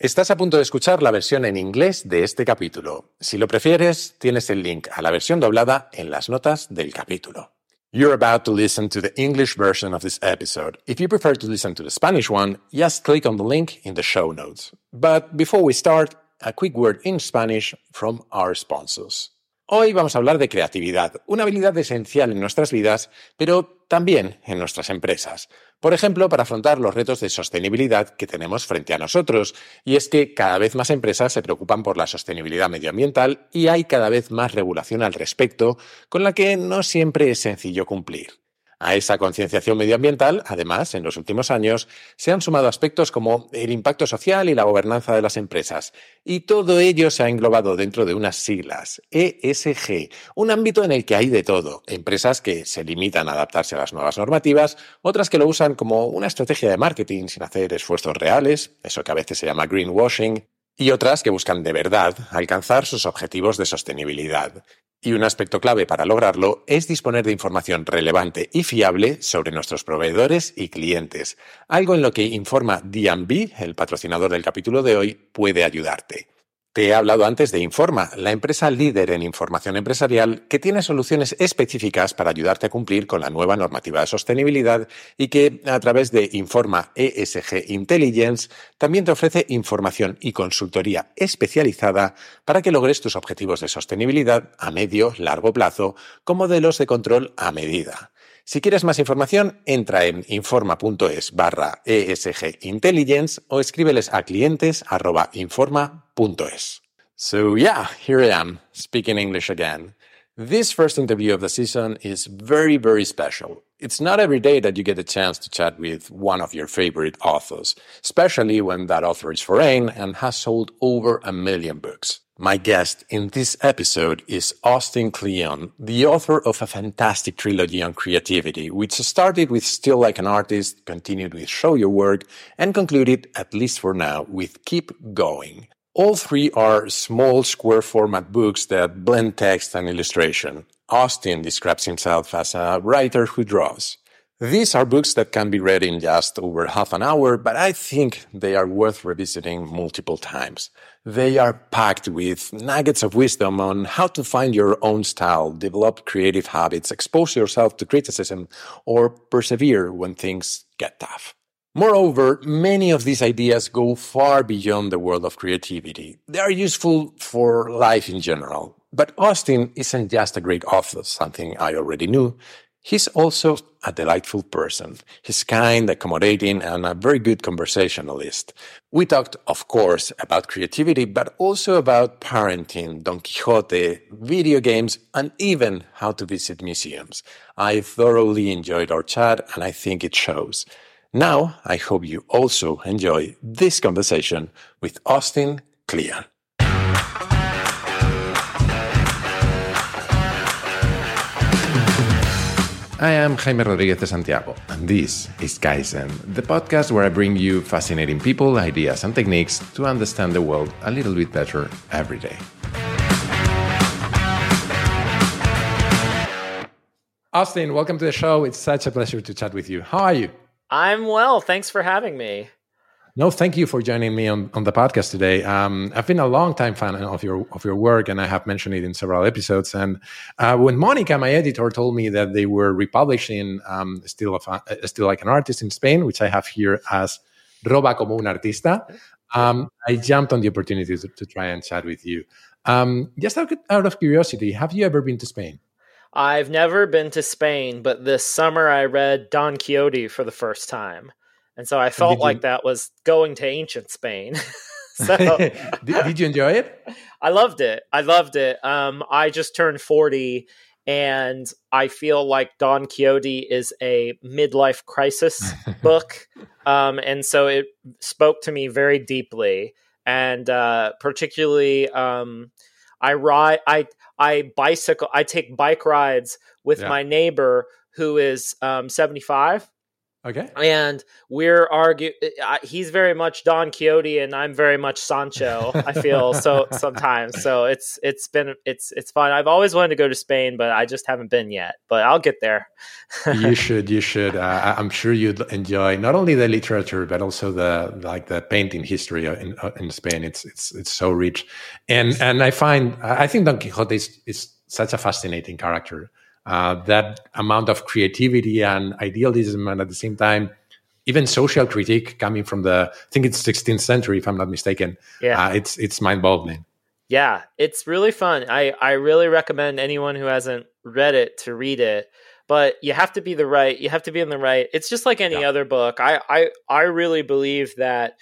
Estás a punto de escuchar la versión en inglés de este capítulo. Si lo prefieres, tienes el link a la versión doblada en las notas del capítulo. You're about to listen to the English version of this episode. If you prefer to listen to the Spanish one, just click on the link in the show notes. But before we start, a quick word in Spanish from our sponsors. Hoy vamos a hablar de creatividad, una habilidad esencial en nuestras vidas, pero también en nuestras empresas. Por ejemplo, para afrontar los retos de sostenibilidad que tenemos frente a nosotros. Y es que cada vez más empresas se preocupan por la sostenibilidad medioambiental y hay cada vez más regulación al respecto, con la que no siempre es sencillo cumplir. A esa concienciación medioambiental, además, en los últimos años, se han sumado aspectos como el impacto social y la gobernanza de las empresas. Y todo ello se ha englobado dentro de unas siglas, ESG, un ámbito en el que hay de todo. Empresas que se limitan a adaptarse a las nuevas normativas, otras que lo usan como una estrategia de marketing sin hacer esfuerzos reales, eso que a veces se llama greenwashing, y otras que buscan de verdad alcanzar sus objetivos de sostenibilidad. Y un aspecto clave para lograrlo es disponer de información relevante y fiable sobre nuestros proveedores y clientes, algo en lo que Informa D&B, el patrocinador del capítulo de hoy, puede ayudarte. Te he hablado antes de Informa, la empresa líder en información empresarial que tiene soluciones específicas para ayudarte a cumplir con la nueva normativa de sostenibilidad y que a través de Informa ESG Intelligence también te ofrece información y consultoría especializada para que logres tus objetivos de sostenibilidad a medio, largo plazo con modelos de control a medida. Si quieres más información, entra en informa.es barra ESG Intelligence o escríbeles a clientes arroba informa.es. So yeah, here I am, speaking English again. This first interview of the season is very, very special. It's not every day that you get a chance to chat with one of your favorite authors, especially when that author is foreign and has sold over a million books. My guest in this episode is Austin Kleon, the author of a fantastic trilogy on creativity, which started with Steal Like an Artist, continued with Show Your Work, and concluded, at least for now, with Keep Going. All three are small square format books that blend text and illustration. Austin describes himself as a writer who draws. These are books that can be read in just over half an hour, but I think they are worth revisiting multiple times. They are packed with nuggets of wisdom on how to find your own style, develop creative habits, expose yourself to criticism, or persevere when things get tough. Moreover, many of these ideas go far beyond the world of creativity. They are useful for life in general. But Austin isn't just a great author, something I already knew. He's also a delightful person. He's kind, accommodating, and a very good conversationalist. We talked, of course, about creativity, but also about parenting, Don Quixote, video games, and even how to visit museums. I thoroughly enjoyed our chat, and I think it shows. Now, I hope you also enjoy this conversation with Austin Kleon. I am Jaime Rodriguez de Santiago, and this is Kaizen, the podcast where I bring you fascinating people, ideas, and techniques to understand the world a little bit better every day. Austin, welcome to the show. It's such a pleasure to chat with you. How are you? I'm well. Thanks for having me. No, thank you for joining me on, on the podcast today. Um, I've been a long time fan of your of your work, and I have mentioned it in several episodes. And uh, when Monica, my editor, told me that they were republishing um, "Still, of, uh, Steal Like an Artist" in Spain, which I have here as "Roba como un artista," um, I jumped on the opportunity to, to try and chat with you. Um, just out, out of curiosity, have you ever been to Spain? I've never been to Spain, but this summer I read Don Quixote for the first time. And so I felt like that was going to ancient Spain. so did, did, you enjoy it? I loved it. I loved it. Um, I just turned 40 and I feel like Don Quixote is a midlife crisis book. Um, and so it spoke to me very deeply. And uh, particularly, um, I ride, I, I bicycle, I take bike rides with yeah. my neighbor who is um, 75 Okay. And we're arguing. He's very much Don Quixote, and I'm very much Sancho. I feel so sometimes. So it's it's been it's it's fun. I've always wanted to go to Spain, but I just haven't been yet. But I'll get there. you should. You should. Uh, I'm sure you'd enjoy not only the literature but also the like the painting history in uh, in Spain. It's it's it's so rich, and and I find I think Don Quixote is, is such a fascinating character uh, that amount of creativity and idealism, and at the same time, even social critique coming from the I think it's 16th century, if I'm not mistaken. Yeah, uh, it's it's mind boggling. Yeah, it's really fun. I I really recommend anyone who hasn't read it to read it. But you have to be the right. You have to be in the right. It's just like any yeah. other book. I I I really believe that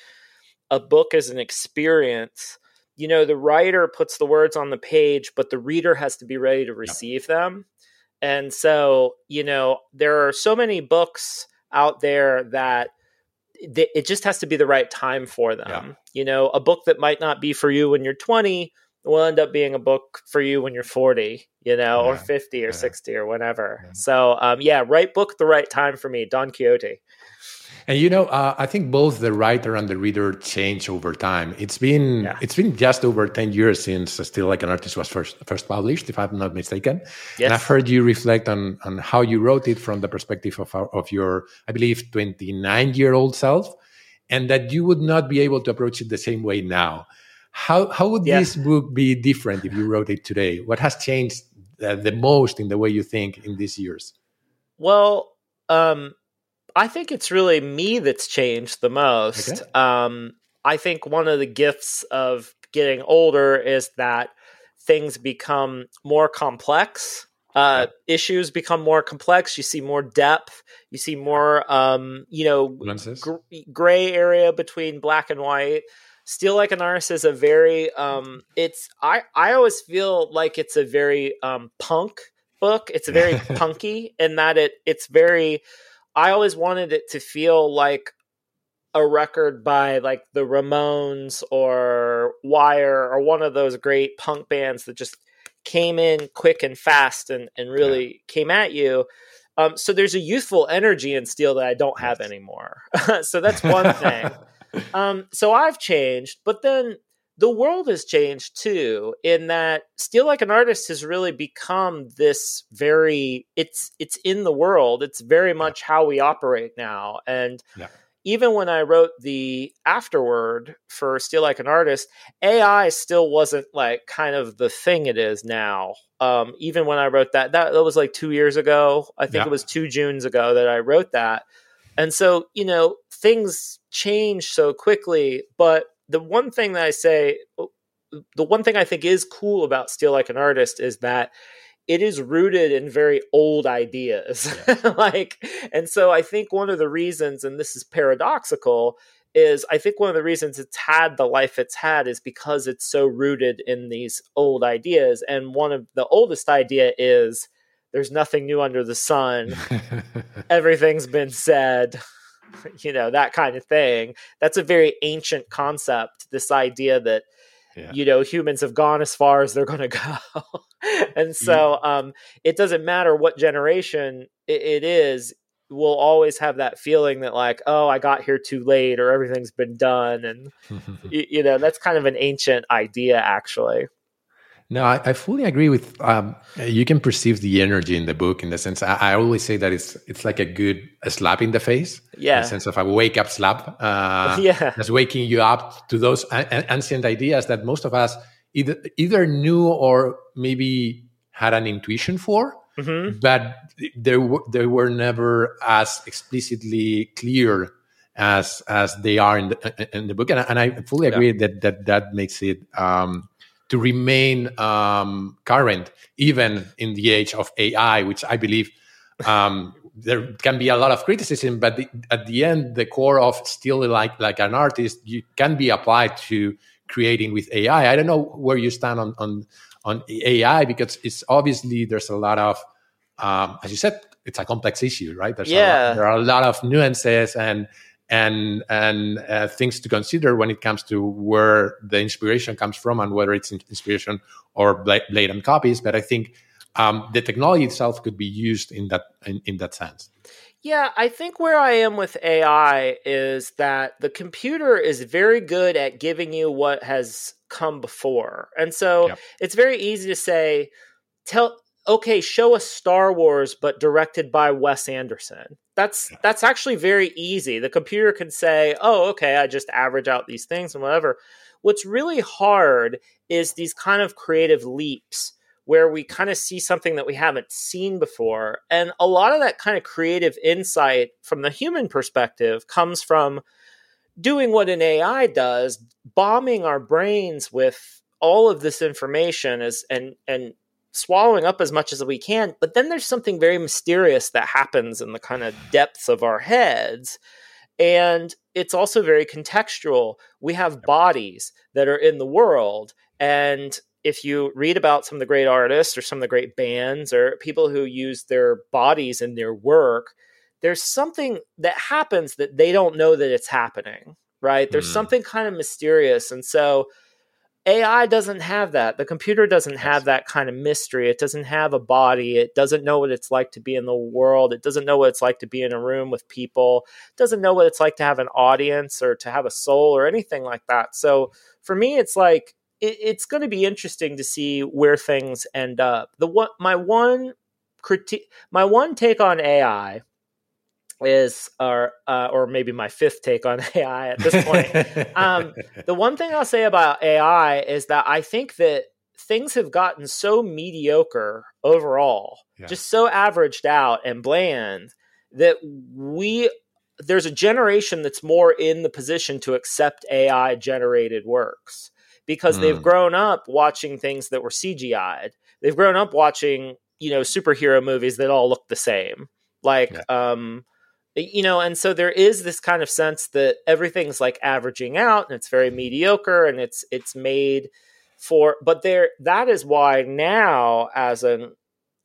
a book is an experience you know the writer puts the words on the page but the reader has to be ready to receive yep. them and so, you know, there are so many books out there that it just has to be the right time for them. Yeah. You know, a book that might not be for you when you're 20 will end up being a book for you when you're 40, you know, yeah. or 50 or yeah. 60 or whatever. So, um, yeah, right book, the right time for me, Don Quixote. And you know, uh, I think both the writer and the reader change over time. It's been yeah. it's been just over ten years since Steal Like an Artist was first first published, if I'm not mistaken. Yes. And I've heard you reflect on on how you wrote it from the perspective of of your, I believe, 29 year old self, and that you would not be able to approach it the same way now. How how would yeah. this book be different if you wrote it today? What has changed uh, the most in the way you think in these years? Well, um, I think it's really me that's changed the most. Okay. Um, I think one of the gifts of getting older is that things become more complex. Uh, yeah. Issues become more complex. You see more depth. You see more, um, you know, gr- gray area between black and white. Steal Like an Artist is a very, um, it's, I, I always feel like it's a very um, punk book. It's very punky in that it, it's very, I always wanted it to feel like a record by like the Ramones or Wire or one of those great punk bands that just came in quick and fast and, and really yeah. came at you. Um, so there's a youthful energy in Steal that I don't have anymore. so that's one thing. um, so I've changed, but then the world has changed too in that steal like an artist has really become this very it's it's in the world. It's very much how we operate now. And yeah. even when i wrote the afterword for steal like an artist ai still wasn't like kind of the thing it is now. Um, even when i wrote that, that that was like two years ago. I think yeah. it was two junes ago that i wrote that. And so you know things change so quickly but the one thing that I say, the one thing I think is cool about Steal Like an Artist is that it is rooted in very old ideas. Yeah. like, and so I think one of the reasons, and this is paradoxical, is I think one of the reasons it's had the life it's had is because it's so rooted in these old ideas. And one of the oldest idea is there's nothing new under the sun. Everything's been said. you know, that kind of thing. That's a very ancient concept, this idea that yeah. you know humans have gone as far as they're going to go and so yeah. um, it doesn't matter what generation it, it is we'll always have that feeling that like oh i got here too late or everything's been done and you, you know that's kind of an ancient idea actually no, I, I fully agree with. Um, you can perceive the energy in the book in the sense. I, I, always say that it's it's like a good a slap in the face. Yeah, in the sense of a wake up slap. Uh, yeah, that's waking you up to those ancient ideas that most of us either either knew or maybe had an intuition for, mm-hmm. but they were they were never as explicitly clear as as they are in the in the book. And, and I fully agree yeah. that that that makes it. Um, to remain um, current, even in the age of AI, which I believe um, there can be a lot of criticism, but the, at the end, the core of steal like like an artist, you can be applied to creating with AI. I don't know where you stand on on on AI because it's obviously there's a lot of um, as you said, it's a complex issue, right? There's yeah. Lot, there are a lot of nuances and and and uh, things to consider when it comes to where the inspiration comes from and whether it's inspiration or blatant copies. But I think um, the technology itself could be used in that in, in that sense. Yeah, I think where I am with AI is that the computer is very good at giving you what has come before. And so yep. it's very easy to say, tell okay, show us Star Wars but directed by Wes Anderson. That's that's actually very easy. The computer can say, "Oh, okay, I just average out these things and whatever." What's really hard is these kind of creative leaps where we kind of see something that we haven't seen before. And a lot of that kind of creative insight from the human perspective comes from doing what an AI does, bombing our brains with all of this information as and and swallowing up as much as we can. But then there's something very mysterious that happens in the kind of depths of our heads. And it's also very contextual. We have bodies that are in the world, and if you read about some of the great artists or some of the great bands or people who use their bodies in their work, there's something that happens that they don't know that it's happening, right? There's mm. something kind of mysterious. And so AI doesn't have that. The computer doesn't yes. have that kind of mystery. It doesn't have a body. It doesn't know what it's like to be in the world. It doesn't know what it's like to be in a room with people. It doesn't know what it's like to have an audience or to have a soul or anything like that. So for me, it's like it, it's going to be interesting to see where things end up. The one, my one critique, my one take on AI is, or uh, or maybe my fifth take on AI at this point. um, the one thing I'll say about AI is that I think that things have gotten so mediocre overall, yeah. just so averaged out and bland that we there's a generation that's more in the position to accept AI generated works because mm. they've grown up watching things that were CGI'd. They've grown up watching, you know, superhero movies that all look the same. Like, yeah. um, you know, and so there is this kind of sense that everything's like averaging out and it's very mediocre and it's it's made for but there that is why now as an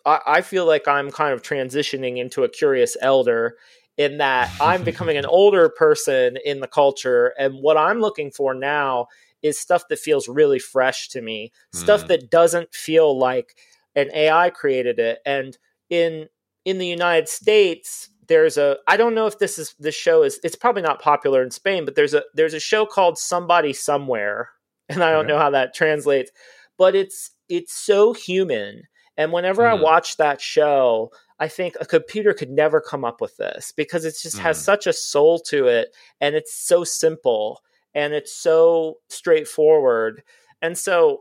I, I feel like I'm kind of transitioning into a curious elder in that I'm becoming an older person in the culture and what I'm looking for now is stuff that feels really fresh to me, mm. stuff that doesn't feel like an AI created it. And in in the United States, there's a I don't know if this is this show is it's probably not popular in Spain, but there's a there's a show called Somebody Somewhere, and I don't know how that translates, but it's it's so human. And whenever mm. I watch that show, I think a computer could never come up with this because it just mm. has such a soul to it and it's so simple and it's so straightforward. And so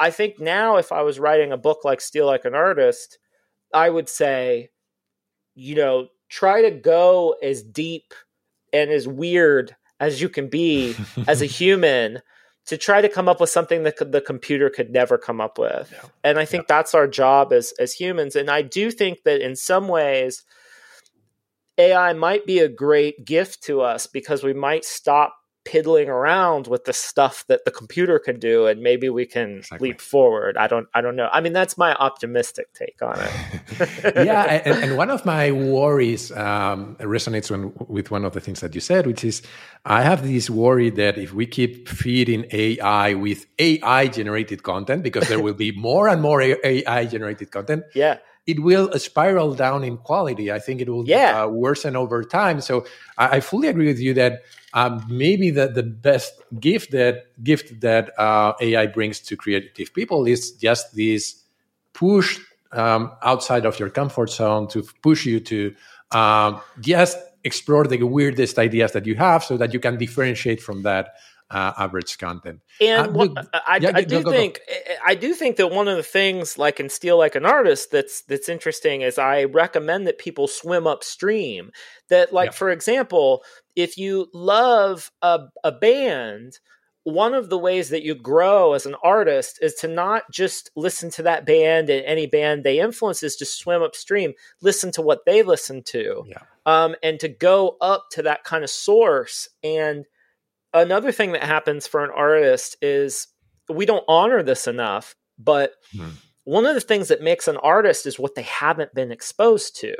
I think now if I was writing a book like Steal Like an Artist, I would say, you know, try to go as deep and as weird as you can be as a human to try to come up with something that the computer could never come up with. Yeah. And I think yeah. that's our job as as humans. And I do think that in some ways AI might be a great gift to us because we might stop piddling around with the stuff that the computer can do and maybe we can exactly. leap forward i don't i don't know i mean that's my optimistic take on it yeah and, and, one of my worries um, resonates when, with one of the things that you said which is i have this worry that if we keep feeding ai with ai generated content because there will be more and more ai generated content yeah it will spiral down in quality. I think it will yeah. uh, worsen over time. So I, I, fully agree with you that um, maybe the, the best gift that gift that uh, AI brings to creative people is just this push um, outside of your comfort zone to push you to um, just explore the weirdest ideas that you have, so that you can differentiate from that uh, average content. And uh, what, I, yeah, I, do go, go, think go. I do think that one of the things, like in Steal Like an Artist, that's that's interesting is I recommend that people swim upstream. That, like yeah. for example, if you love a, a band, one of the ways that you grow as an artist is to not just listen to that band and any band they influence is to swim upstream listen to what they listen to yeah. um, and to go up to that kind of source and another thing that happens for an artist is we don't honor this enough, but hmm. one of the things that makes an artist is what they haven't been exposed to.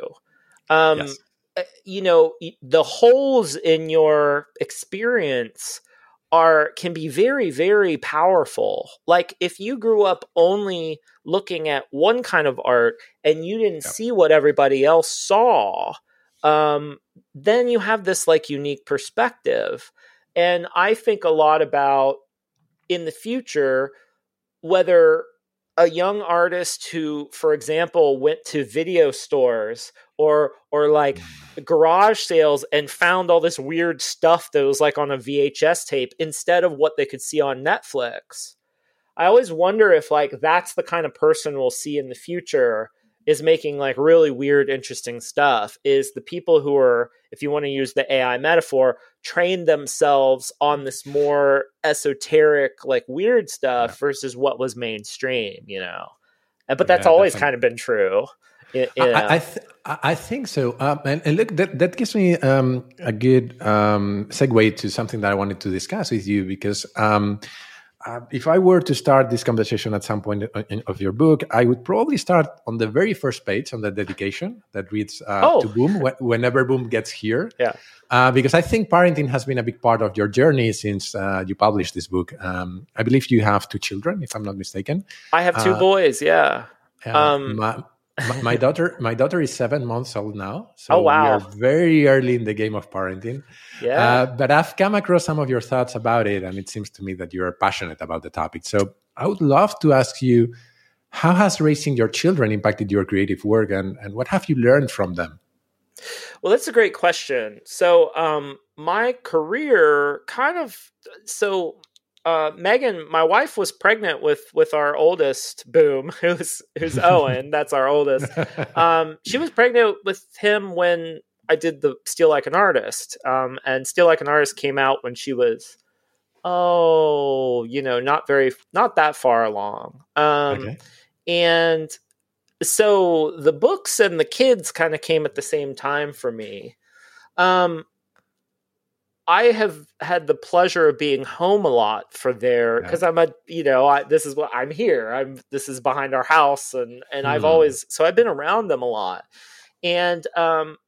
Um, yes. Eh, you know, the holes in your experience are can be very very powerful like if you grew up only looking at one kind of art and you didn't see what everybody else saw um, then you have this like unique perspective. And I think a lot about in the future whether a young artist who for example went to video stores or or like mm. garage sales and found all this weird stuff that was like on a VHS tape instead of what they could see on Netflix. I always wonder if like that's the kind of person we'll see in the future is making like really weird, interesting stuff is the people who are, if you want to use the AI metaphor, train themselves on this more esoteric, like weird stuff yeah. versus what was mainstream, you know? But that's yeah, always kind of been true. You know? I, I, th- I, think so. Um, and, and, look, that, that gives me um, a good um, segue to something that I wanted to discuss with you because um, uh, if I were to start this conversation at some point in, of your book, I would probably start on the very first page on the dedication that reads uh, oh. to Boom wh- whenever Boom gets here. Yeah. Uh, because I think parenting has been a big part of your journey since uh, you published this book. Um, I believe you have two children, if I'm not mistaken. I have two uh, boys. Yeah. Um, my, my, my, daughter, my daughter is seven months old now. So oh, wow. we are very early in the game of parenting. Yeah. Uh, but I've come across some of your thoughts about it, and it seems to me that you're passionate about the topic. So I would love to ask you, how has raising your children impacted your creative work, and, and what have you learned from them? Well, that's a great question. So, um, my career kind of so uh, Meghan, my wife was pregnant with with our oldest Boom, who's who's Owen. That's our oldest. Um, she was pregnant with him when I did the Steal Like an Artist, um, and Steal Like an Artist came out when she was, oh, you know, not very, not that far along. Um, okay. And so the books and the kids kind of came at the same time for me. Um, I have had the pleasure of being home a lot for there because I'm a you know I, this is what I'm here. I'm this is behind our house and and mm. I've hmm. always so I've been around them a lot. And um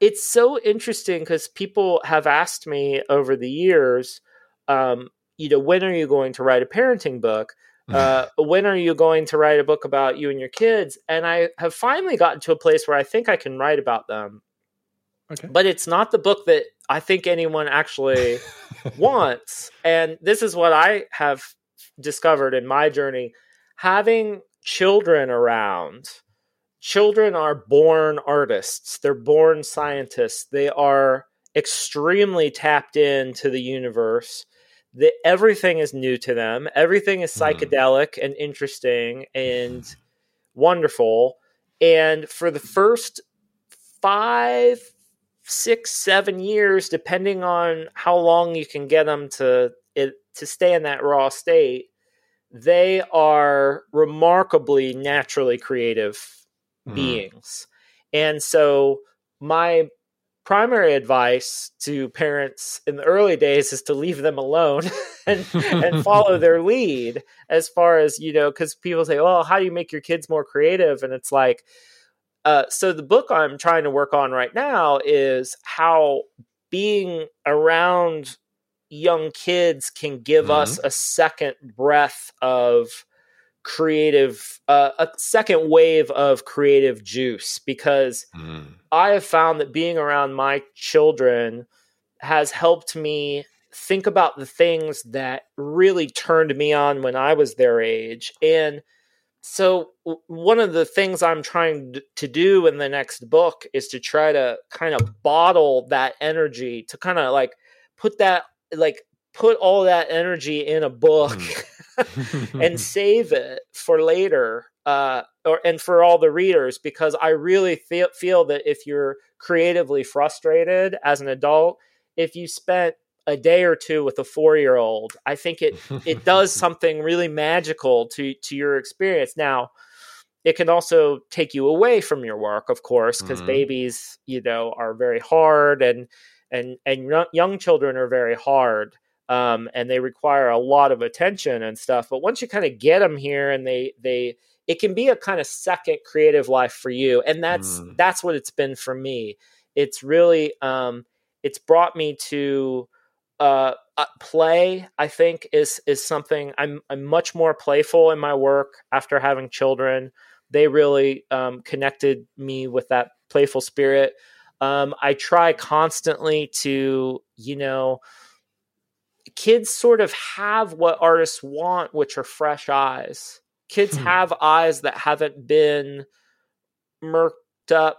it's so interesting because people have asked me over the years um you know when are you going to write a parenting book? Uh, when are you going to write a book about you and your kids? And I have finally gotten to a place where I think I can write about them Okay. But it's not the book that I think anyone actually wants. And this is what I have discovered in my journey. Having children around, children are born artists, they're born scientists, they are extremely tapped into the universe. The, everything is new to them, everything is hmm. psychedelic mm. and interesting and wonderful. And for the first five six, seven years, depending on how long you can get them to it, to stay in that raw state, they are remarkably naturally creative mm. beings. And so my primary advice to parents in the early days is to leave them alone and and follow their lead as far as you know because people say well how do you make your kids more creative and it's like uh, so the book I'm trying to work on right now is how being around young kids can give mm-hmm. us a second breath of creative uh, a second wave of creative juice because mm. i have found that being around my children has helped me think about the things that really turned me on when i was their age and so one of the things i'm trying to do in the next book is to try to kind of bottle that energy to kind of like put that like put all that energy in a book mm. and save it for later uh or and for all the readers because i really feel feel that if you're creatively frustrated as an adult if you spent a day or two with a four year old, I think it it does something really magical to to your experience. Now, it can also take you away from your work, of course, because mm-hmm. babies, you know, are very hard and and and young children are very hard. Um, and they require a lot of attention and stuff. But once you kind of get them here, and they they it can be a kind of second creative life for you, and that's mm. that's what it's been for me. It's really um, it's brought me to uh, uh, play i think is is something i'm i'm much more playful in my work after having children they really um, connected me with that playful spirit Um, I try constantly to, you know, kids sort of have what artists want, which are fresh eyes. Kids hmm. have eyes that haven't been murked up,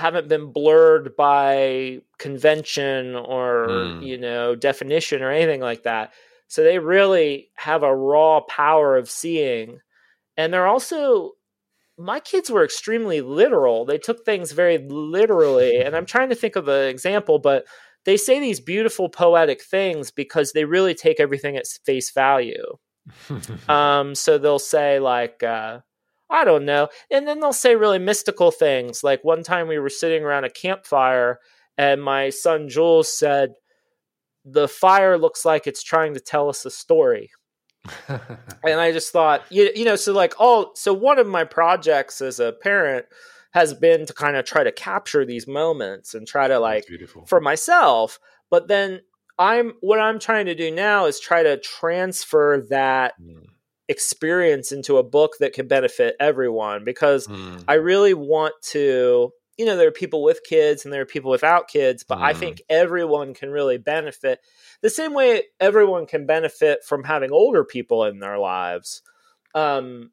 haven't been blurred by convention or, hmm. you know, definition or anything like that. So they really have a raw power of seeing. And they're also my kids were extremely literal. They took things very literally. And I'm trying to think of an example, but they say these beautiful poetic things because they really take everything at face value. um, so they'll say, like, uh, I don't know. And then they'll say really mystical things. Like one time we were sitting around a campfire and my son Jules said, The fire looks like it's trying to tell us a story and I just thought, you, you know, so like all, so one of my projects as a parent has been to kind of try to capture these moments and try to like for myself. But then I'm, what I'm trying to do now is try to transfer that mm. Experience into a book that can benefit everyone because mm. I really want to you know there are people with kids and there are people without kids but mm. i think everyone can really benefit the same way everyone can benefit from having older people in their lives um,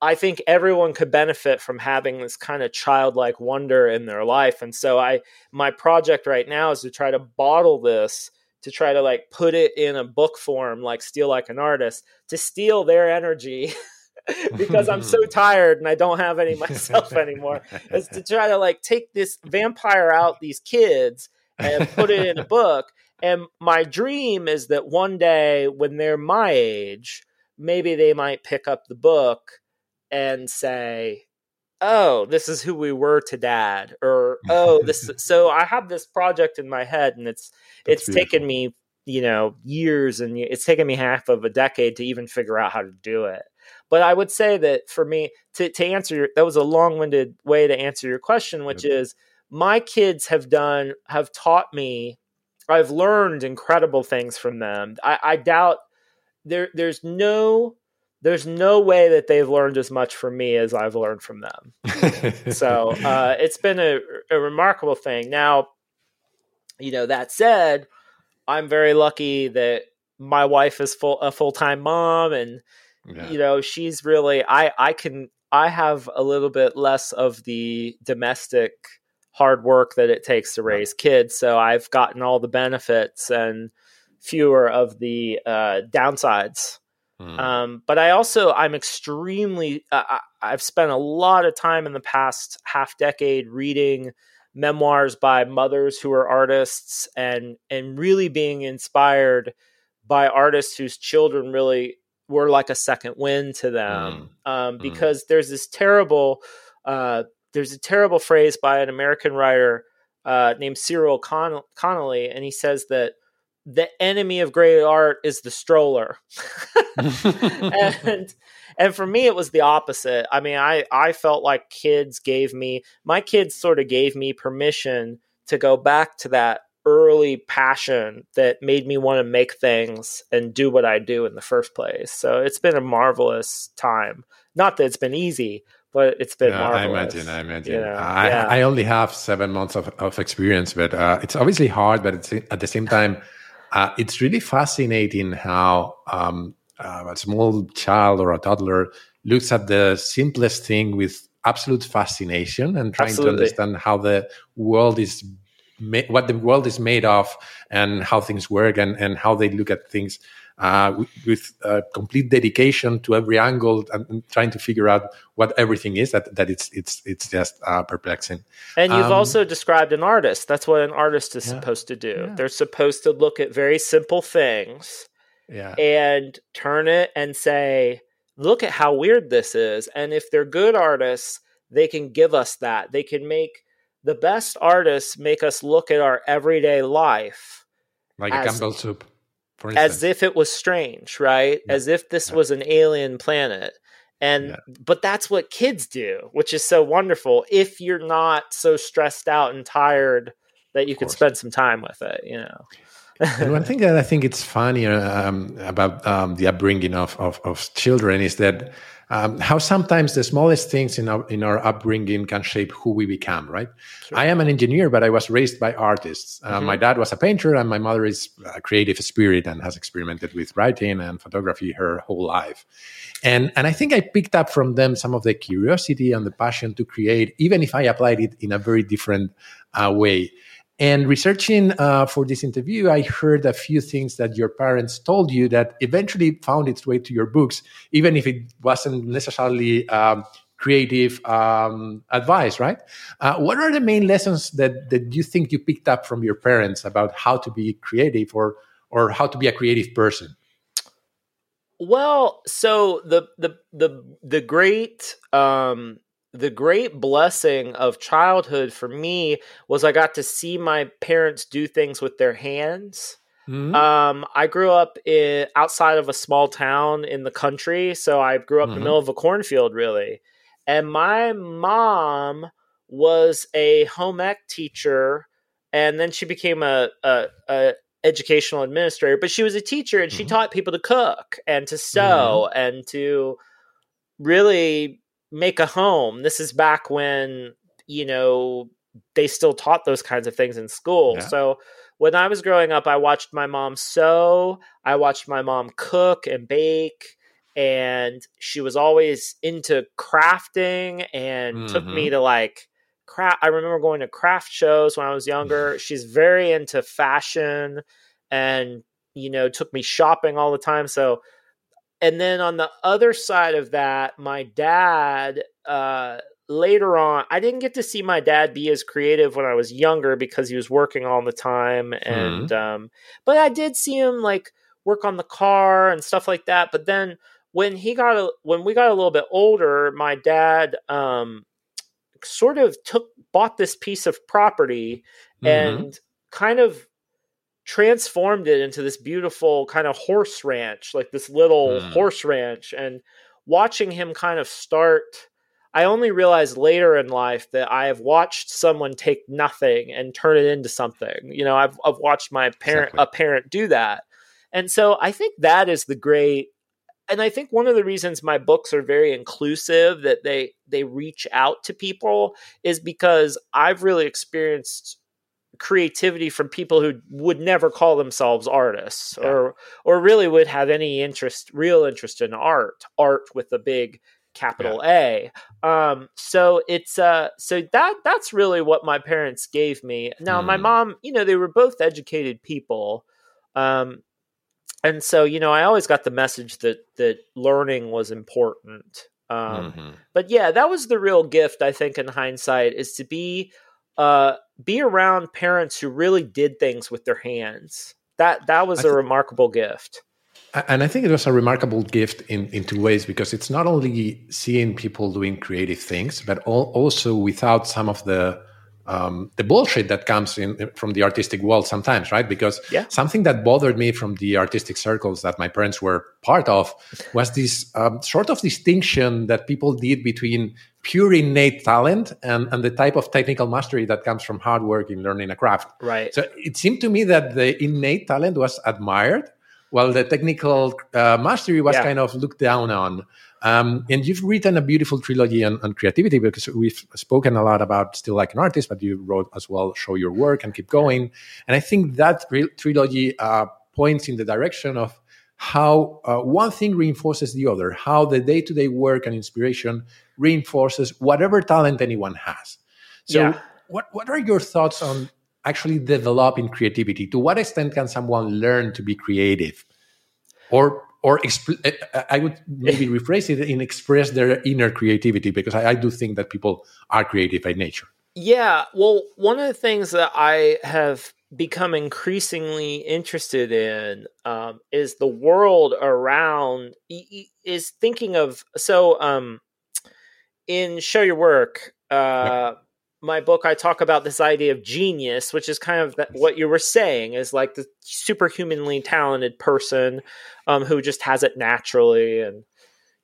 i think everyone could benefit from having this kind of childlike wonder in their life and so i my project right now is to try to bottle this to try to like put it in a book form like steal like an artist to steal their energy because I'm so tired and I don't have any myself anymore is to try to like take this vampire out these kids and put it in a book. And my dream is that one day when they're my age, maybe they might pick up the book and say, "Oh, this is who we were to dad," or "Oh, this." so I have this project in my head, and it's That's it's beautiful. taken me you know years and it's taken me half of a decade to even figure out how to do it but I would say that for me, to, to answer that was a long winded way to answer your question, which is my kids have done, have taught me, I've learned incredible things from them. I, I doubt there, there's no, there's no way that they've learned as much from me as I've learned from them. so uh, it's been a, a remarkable thing. Now, you know, that said, I'm very lucky that my wife is full a full time mom and yeah. you know she's really i i can i have a little bit less of the domestic hard work that it takes to raise kids so i've gotten all the benefits and fewer of the uh, downsides mm. um, but i also i'm extremely uh, i've spent a lot of time in the past half decade reading memoirs by mothers who are artists and and really being inspired by artists whose children really were like a second wind to them mm. Um, mm. because mm. there's this terrible uh, there's a terrible phrase by an American writer uh, named Cyril Con- Connolly, and he says that the enemy of great art is the stroller, and and for me it was the opposite. I mean, I I felt like kids gave me my kids sort of gave me permission to go back to that early passion that made me want to make things and do what I do in the first place. So it's been a marvelous time. Not that it's been easy, but it's been yeah, marvelous. I imagine. I imagine. You know, I, yeah. I, only have seven months of, of experience, but uh, it's obviously hard. But it's at the same time, uh, it's really fascinating how um, uh, a small child or a toddler looks at the simplest thing with absolute fascination and trying Absolutely. to understand how the world is what the world is made of and how things work and, and how they look at things uh, with, uh, complete dedication to every angle and, trying to figure out what everything is that, that it's it's it's just uh, perplexing and you've um, also described an artist that's what an artist is yeah, supposed to do yeah. they're supposed to look at very simple things yeah. and turn it and say look at how weird this is and if they're good artists they can give us that they can make the best artists make us look at our everyday life like as, a Campbell soup. As if it was strange, right? Yeah. As if this yeah. was an alien planet. And yeah. but that's what kids do, which is so wonderful. If you're not so stressed out and tired that you can spend some time with it, you know. and one thing that I think it's funny um, about um, the upbringing of, of, of children is that um, how sometimes the smallest things in our in our upbringing can shape who we become. Right? Sure. I am an engineer, but I was raised by artists. Uh, mm-hmm. My dad was a painter, and my mother is a creative spirit and has experimented with writing and photography her whole life. And and I think I picked up from them some of the curiosity and the passion to create, even if I applied it in a very different uh, way. And researching uh, for this interview, I heard a few things that your parents told you that eventually found its way to your books, even if it wasn't necessarily um, creative um, advice, right? Uh, what are the main lessons that, that you think you picked up from your parents about how to be creative or, or how to be a creative person? Well, so the the the the great um the great blessing of childhood for me was I got to see my parents do things with their hands. Mm-hmm. Um, I grew up in, outside of a small town in the country, so I grew up mm-hmm. in the mm-hmm. middle of a cornfield, really. And my mom was a home ec teacher, and then she became a, a, a educational administrator. But she was a teacher, and mm-hmm. she taught people to cook and to sew mm-hmm. and to really make a home. This is back when, you know, they still taught those kinds of things in school. Yeah. So when I was growing up, I watched my mom sew, I watched my mom cook and bake, and she was always into crafting and mm-hmm. took me mm-hmm. to like craft. I remember going to craft shows when I was younger. She's very into fashion and, you know, took me shopping all the time. So and then on the other side of that, my dad, uh, later on, I didn't get to see my dad be as creative when I was younger because he was working all the time. And, mm-hmm. um, but I did see him like work on the car and stuff like that. But then when he got, a, when we got a little bit older, my dad, um, sort of took, bought this piece of property mm-hmm. and kind of transformed it into this beautiful kind of horse ranch, like this little mm. horse ranch. And watching him kind of start, I only realized later in life that I have watched someone take nothing and turn it into something. You know, I've, I've watched my parent, exactly. a parent do that. And so I think that is the great and I think one of the reasons my books are very inclusive that they they reach out to people is because I've really experienced creativity from people who would never call themselves artists yeah. or or really would have any interest real interest in art art with a big capital yeah. A um so it's uh so that that's really what my parents gave me now mm. my mom you know they were both educated people um and so you know I always got the message that that learning was important um mm-hmm. but yeah that was the real gift I think in hindsight is to be uh, be around parents who really did things with their hands. That that was th- a remarkable gift. And I think it was a remarkable gift in, in two ways because it's not only seeing people doing creative things, but all, also without some of the um, the bullshit that comes in from the artistic world sometimes, right? Because yeah. something that bothered me from the artistic circles that my parents were part of was this um, sort of distinction that people did between pure innate talent and, and the type of technical mastery that comes from hard work in learning a craft. Right. So it seemed to me that the innate talent was admired, while the technical uh, mastery was yeah. kind of looked down on. Um, and you've written a beautiful trilogy on, on, creativity because we've spoken a lot about steal like an artist, but you wrote as well, show your work and keep going. And I think that trilogy uh, points in the direction of how uh, one thing reinforces the other, how the day to day work and inspiration reinforces whatever talent anyone has. So, yeah. what, what are your thoughts on actually developing creativity? To what extent can someone learn to be creative? Or, or exp- I would maybe rephrase it and express their inner creativity because I, I do think that people are creative by nature. Yeah. Well, one of the things that I have become increasingly interested in um, is the world around is thinking of so um, in Show Your Work, uh, my book, I talk about this idea of genius, which is kind of what you were saying is like the superhumanly talented person um, who just has it naturally. And,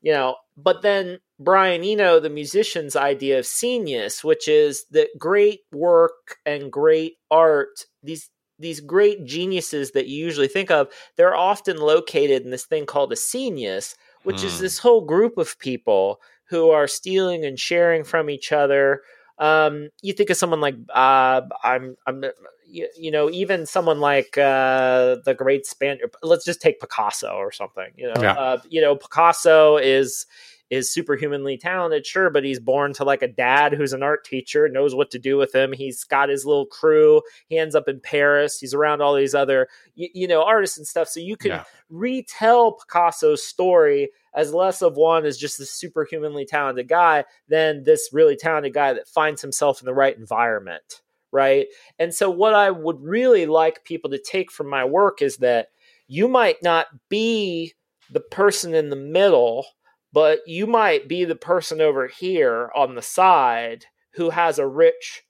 you know, but then Brian Eno, the musician's idea of scenius, which is that great work and great art, these these great geniuses that you usually think of, they're often located in this thing called a scenius, which mm. is hmm. this whole group of people who are stealing and sharing from each other. Um, you think of someone like uh, I'm, I'm, you, you, know, even someone like uh, the great Spaniard. Let's just take Picasso or something. You know, yeah. uh, you know, Picasso is is superhumanly talented, sure, but he's born to like a dad who's an art teacher, knows what to do with him. He's got his little crew. He ends up in Paris. He's around all these other, you, you know, artists and stuff. So you can yeah. retell Picasso's story as less of one as just this superhumanly talented guy than this really talented guy that finds himself in the right environment. Right. And so, what I would really like people to take from my work is that you might not be the person in the middle but you might be the person over here on the side who has a rich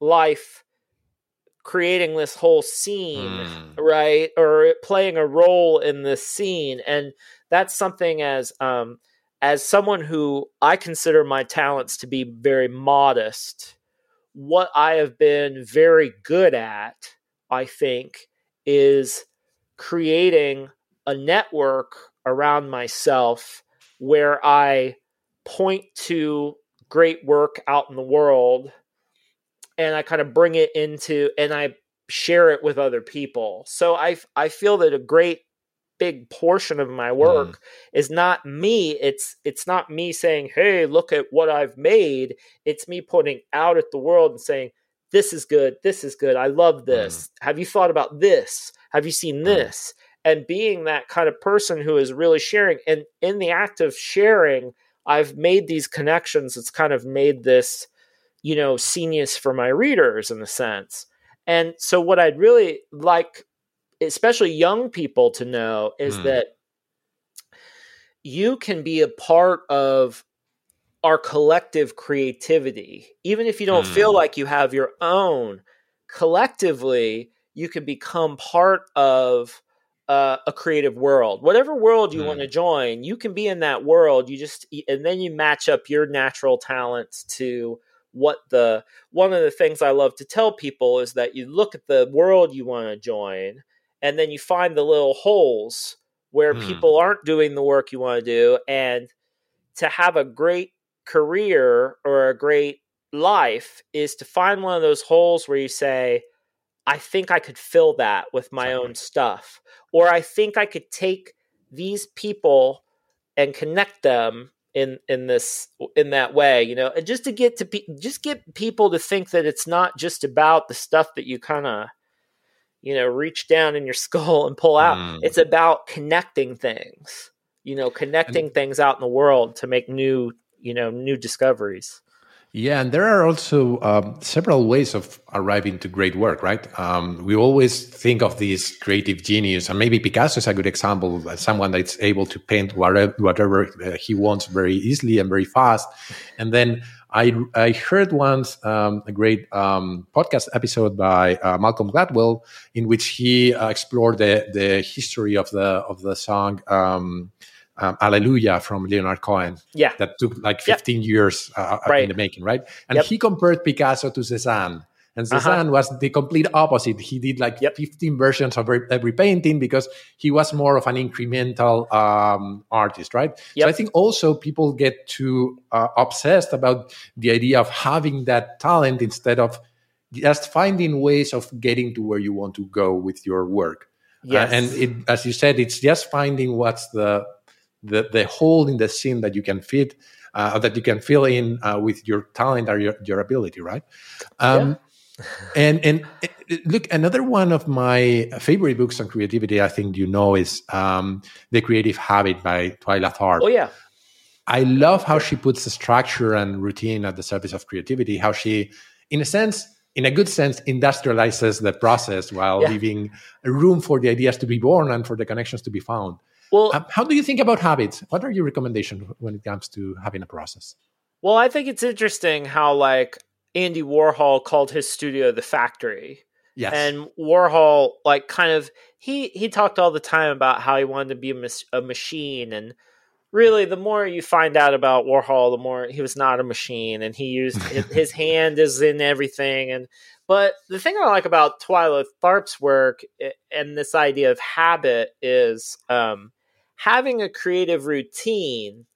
life creating this whole scene mm. right or playing a role in this scene and that's something as um as someone who I consider my talents to be very modest what I have been very good at I think is creating a network around myself where I point to great work out in the world and I kind of bring it into and I share it with other people. So I I feel that a great big portion of my work mm. is not me it's it's not me saying hey look at what I've made it's me putting out at the world and saying this is good this is good I love this mm. have you thought about this have you seen mm. this and being that kind of person who is really sharing and in the act of sharing i've made these connections it's kind of made this you know scenius for my readers in a sense and so what i'd really like especially young people to know is mm. that you can be a part of our collective creativity even if you don't mm. feel hmm. like you have your own collectively you can become part of uh, a creative world. Whatever world you mm. want to join, you can be in that world. You just and then you match up your natural talents to what the one of the things I love to tell people is that you look at the world you want to join and then you find the little holes where mm. people aren't doing the work you want to do and to have a great career or a great life is to find one of those holes where you say I think I could fill that with my own stuff. Or I think I could take these people and connect them in in this in that way you know and just to get to pe- just get people to think that it's not just about the stuff that you kind of you know reach down in your skull and pull out mm. it's about connecting things you know connecting and, things out in the world to make new you know new discoveries yeah, and there are also um, several ways of arriving to great work, right? Um, we always think of this creative genius, and maybe Picasso is a good example, someone that's able to paint whatever, whatever uh, he wants very easily and very fast. And then I, I heard once um, a great um, podcast episode by uh, Malcolm Gladwell in which he uh, explored the, the history of the of the song um, um, Hallelujah from Leonard Cohen. Yeah. That took like 15 yep. years uh, uh, right. in the making, right? And yep. he compared Picasso to Cezanne. And. Cezanne uh-huh. was the complete opposite. He did like yep. 15 versions of every, painting because he was more of an incremental um, artist, right? So I think also people get too uh, obsessed about the idea of having that talent instead of just finding ways of getting to where you want to go with your work. Yes. Uh, and it, as you said, it's just finding what's the the, the hole in the scene that you can fit uh, that you can fill in uh, with your talent or your, your ability right? Um, yeah. and and look another one of my favorite books on creativity i think you know is um, the creative habit by twyla tharp. Oh yeah. I love how she puts the structure and routine at the service of creativity how she in a sense in a good sense industrializes the process while yeah. leaving room for the ideas to be born and for the connections to be found well, um, how do you think about habits? What are your recommendations when it comes to having a process? Well, I think it's interesting how like Andy Warhol called his studio the factory. Yes. And Warhol like kind of he he talked all the time about how he wanted to be a, a machine and really the more you find out about Warhol, the more he was not a machine and he used his, his hand is in everything. And but the thing I like about Twyla Tharp's work and this idea of habit is um, having a creative routine.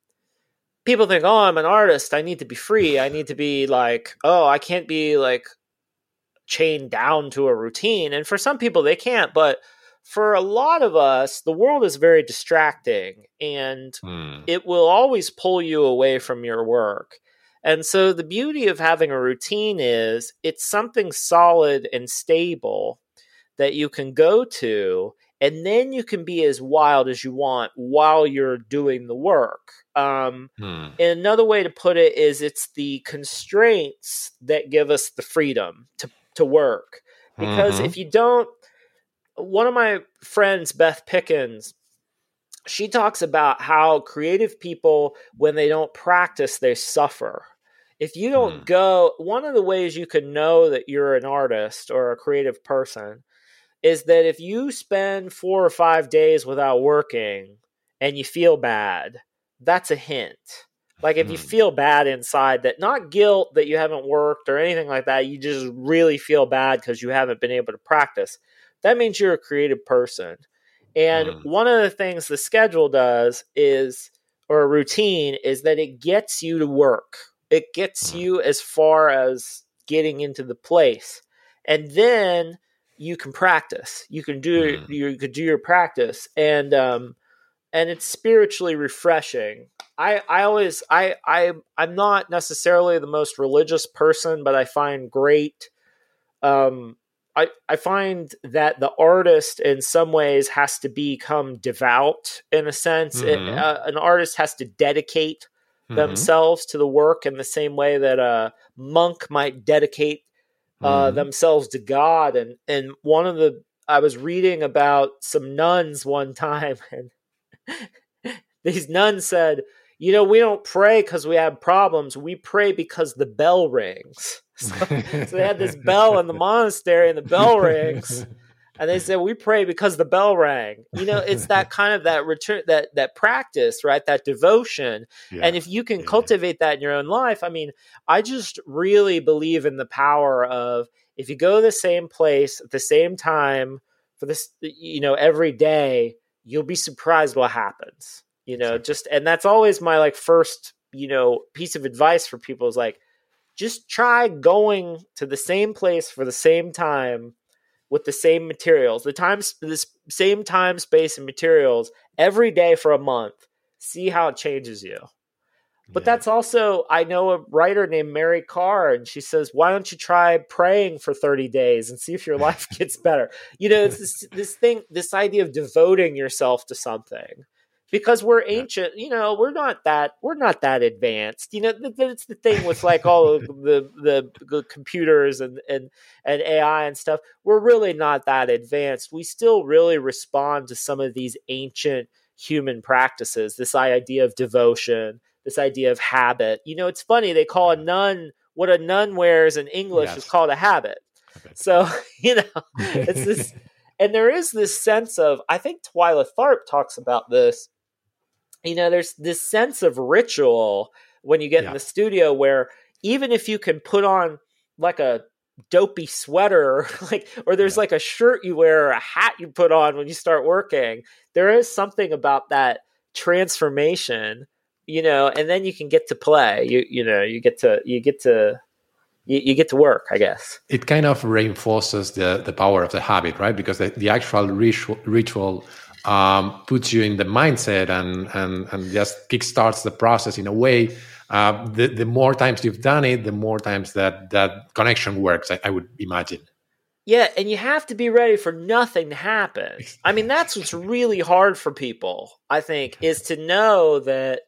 People think, oh, I'm an artist. I need to be free. I need to be like, oh, I can't be like chained down to a routine. And for some people, they can't. But for a lot of us, the world is very distracting and hmm. it will always pull you away from your work. And so the beauty of having a routine is it's something solid and stable that you can go to and then you can be as wild as you want while you're doing the work. Um, hmm. And another way to put it is it's the constraints that give us the freedom to, to work. Because mm-hmm. if you don't, one of my friends, Beth Pickens, she talks about how creative people, when they don't practice, they suffer. If you don't mm. go, one of the ways you can know that you're an artist or a creative person is that if you spend four or five days without working and you feel bad, that's a hint. Like if you hmm. feel bad inside, that not guilt that you haven't worked or anything like that, you just really feel bad because you haven't been able to practice that means you're a creative person. And mm. one of the things the schedule does is, or a routine, is that it gets you to work. It gets mm. you as far as getting into the place. And then you can practice. You can do mm. you could do your practice. And um and it's spiritually refreshing. I, I always I, I I'm not necessarily the most religious person, but I find great um I, I find that the artist in some ways has to become devout in a sense. Mm-hmm. It, uh, an artist has to dedicate mm-hmm. themselves to the work in the same way that a monk might dedicate uh, mm-hmm. themselves to God. And and one of the I was reading about some nuns one time, and these nuns said, "You know, we don't pray because we have problems. We pray because the bell rings." So, so, they had this bell in the monastery, and the bell rings, and they said, "We pray because the bell rang." You know, it's that kind of that return, that that practice, right? That devotion, yeah. and if you can yeah. cultivate that in your own life, I mean, I just really believe in the power of if you go to the same place at the same time for this, you know, every day, you'll be surprised what happens. You know, just and that's always my like first, you know, piece of advice for people is like just try going to the same place for the same time with the same materials, the time, this same time, space, and materials every day for a month. See how it changes you. But yeah. that's also, I know a writer named Mary Karr, and she says, Why don't you try praying for 30 days and see if your life gets better? You know, it's this, this thing, this idea of devoting yourself to something because we're ancient you know we're not that we're not that advanced you know that's the thing with like all of the, the, the computers and and and ai and stuff we're really not that advanced. We still really respond to some of these ancient human practices this idea of devotion this idea of habit. You know it's funny they call a nun what a nun wears in english yes. is called a habit. So you know it's this and there is this sense of i think twyla tharp talks about this you know, there's this sense of ritual when you get yeah. in the studio where even if you can put on like a dopey sweater like or there's yeah. like a shirt you wear or a hat you put on when you start working there is something about that transformation you know and then you can get to play you you know you get to you get to you, you, get to work, I guess. It kind of reinforces the, the power of the habit, right? Because the, the actual ritual, ritual um, puts you in the mindset and and and just kickstarts the process in a way. Uh, the the more times you've done it, the more times that that connection works. I, I would imagine. Yeah, and you have to be ready for nothing to happen. I mean, that's what's really hard for people. I think is to know that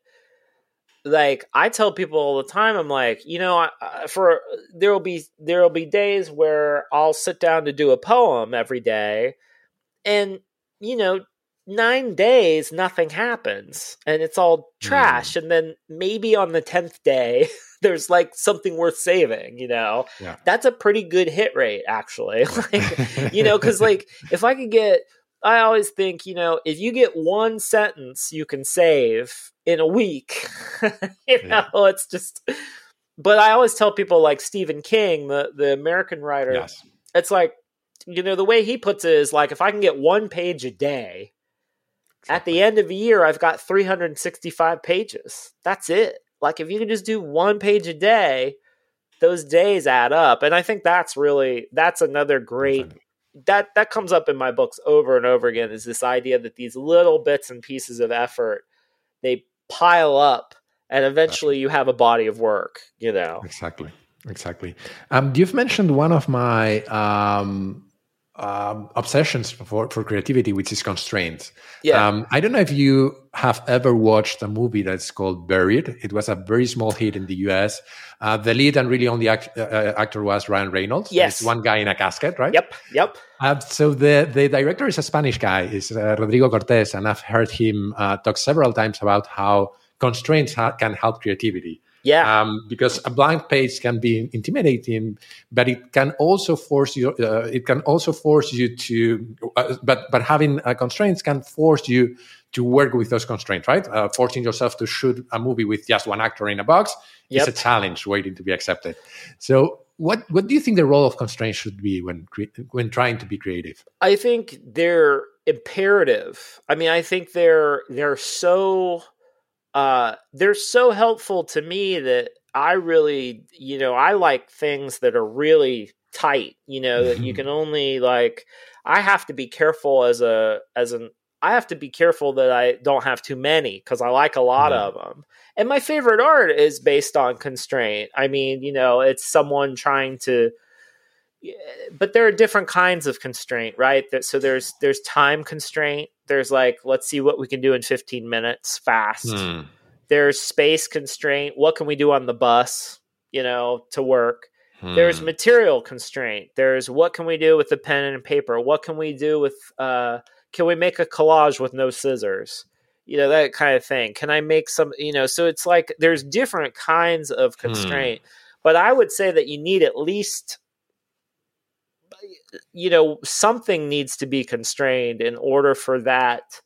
like I tell people all the time, I'm like, you know, I, for there will be there will be days where I'll sit down to do a poem every day, and you know, nine days nothing happens and it's all trash mm. and then maybe on the 10th day there's like something worth saving you know yeah. that's a pretty good hit rate actually like you know because like if i could get I always think, you know, if you get one sentence you can save in a week, you know, yeah. it's just. But I always tell people like Stephen King, the the American writer, yes. it's like, you know, the way he puts it is like if I can get one page a day. At the end of the year I've got 365 pages. That's it. Like if you can just do one page a day, those days add up, and I think that's really that's another great that that comes up in my books over and over again is this idea that these little bits and pieces of effort they pile up and eventually you have a body of work you know? Exactly. Exactly. Um, you've mentioned one of my um, um, obsessions for, for creativity, which is constraints. Yeah. Um, I don't know if you have ever watched a movie that's called Buried. It was a very small hit in the US. Uh, the lead and really only act, uh, uh, actor was Ryan Reynolds. Yes. It's one guy in a casket, right? Yep. Yep. Uh, so the, the director is a Spanish guy, is uh, Rodrigo Cortés, and I've heard him uh, talk several times about how constraints ha- can help creativity. Yeah. Um, because a blank page can be intimidating, but it can also force you. Uh, it can also force you to. Uh, but but having uh, constraints can force you to work with those constraints, right? Uh, forcing yourself to shoot a movie with just one actor in a box yep. is a challenge waiting to be accepted. So what what do you think the role of constraints should be when when trying to be creative? I think they're imperative. I mean, I think they're they're so uh, they're so helpful to me that I really, you know, I like things that are really tight, you know, that you can only like I have to be careful as a as an I have to be careful that I don't have too many because I like a lot yeah. of them. And my favorite art is based on constraint. I mean, you know, it's someone trying to but there are different kinds of constraint, right? So there's there's time constraint. There's like let's see what we can do in 15 minutes fast. Hmm. There's space constraint. What can we do on the bus, you know, to work? Hmm. There's material constraint. There's what can we do with the pen and paper? What can we do with uh can we make a collage with no scissors? You know, that kind of thing. Can I make some, you know, so it's like there's different kinds of hmm. constraint. Hmm. But I would say that you need at least you know something needs to be constrained in order for that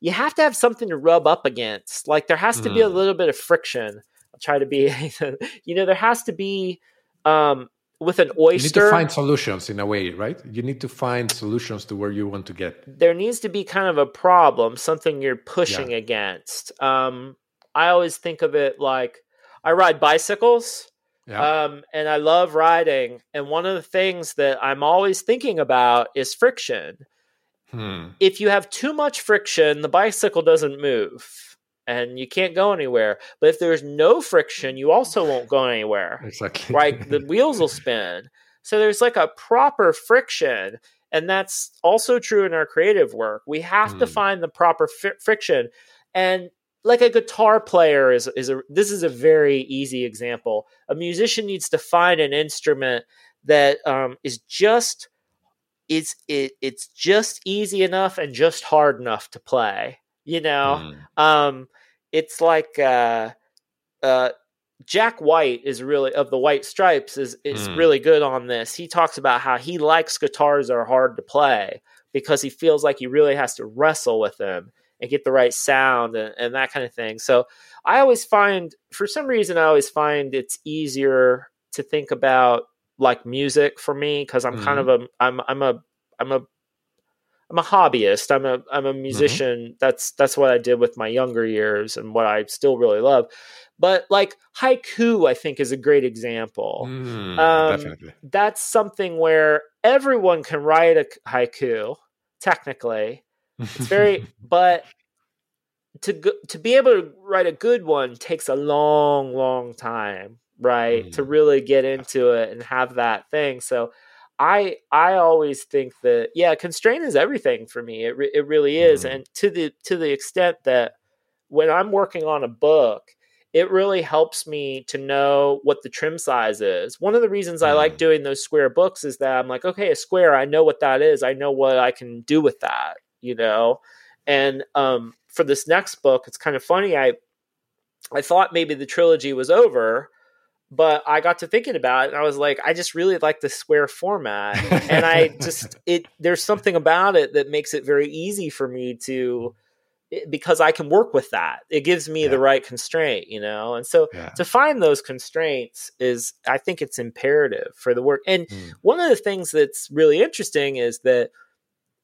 you have to have something to rub up against like there has to mm. be a mm. little bit of friction i'll try to be you know there has to be um with an oyster you need to find solutions in a way right you need to find solutions to where you want to get there needs to be kind of a problem something you're pushing yeah. against um i always think of it like i ride bicycles yeah. Um, and I love riding. And one of the things that I'm always thinking about is friction. Hmm. If you have too much friction, the bicycle doesn't move and you can't go anywhere. But if there's no friction, you also won't go anywhere. Exactly. Right? The wheels will spin. So there's like a proper friction. And that's also true in our creative work. We have hmm. to find the proper fi- friction. And like a guitar player is is a this is a very easy example. A musician needs to find an instrument that um, is just it's it it's just easy enough and just hard enough to play. You know, mm. um, it's like uh, uh, Jack White is really of the White Stripes is is mm. really good on this. He talks about how he likes guitars that are hard to play because he feels like he really has to wrestle with them and get the right sound and, and that kind of thing. So I always find, for some reason, I always find it's easier to think about like music for me because I'm mm-hmm. kind of a I'm I'm a I'm a I'm a hobbyist. I'm a I'm a mm-hmm. musician. Mm-hmm. That's that's what I did with my younger years and what I still really love. But like haiku, I think is a great example. Mm, um, definitely. That's something where everyone can write a haiku, technically, it's very, but to go, to be able to write a good one takes a long, long time, right? Mm. To really get into it and have that thing. So I I always think that yeah, constraint is everything for me. It re- it really is, mm. and to the to the extent that when I'm working on a book, it really helps me to know what the trim size is. One of the reasons I like mm. doing those square books is that I'm like, okay, a square, I know what that is. I know what I can do with that you know. And um, for this next book, it's kind of funny. I I thought maybe the trilogy was over, but I got to thinking about it and I was like, I just really like the square format. and I just, it, there's something about it that makes it very easy for me to, because I can work with that. It gives me yeah. the right constraint, you know? And so yeah. to find those constraints is, I think it's imperative for the work. And mm. one of the things that's really interesting is that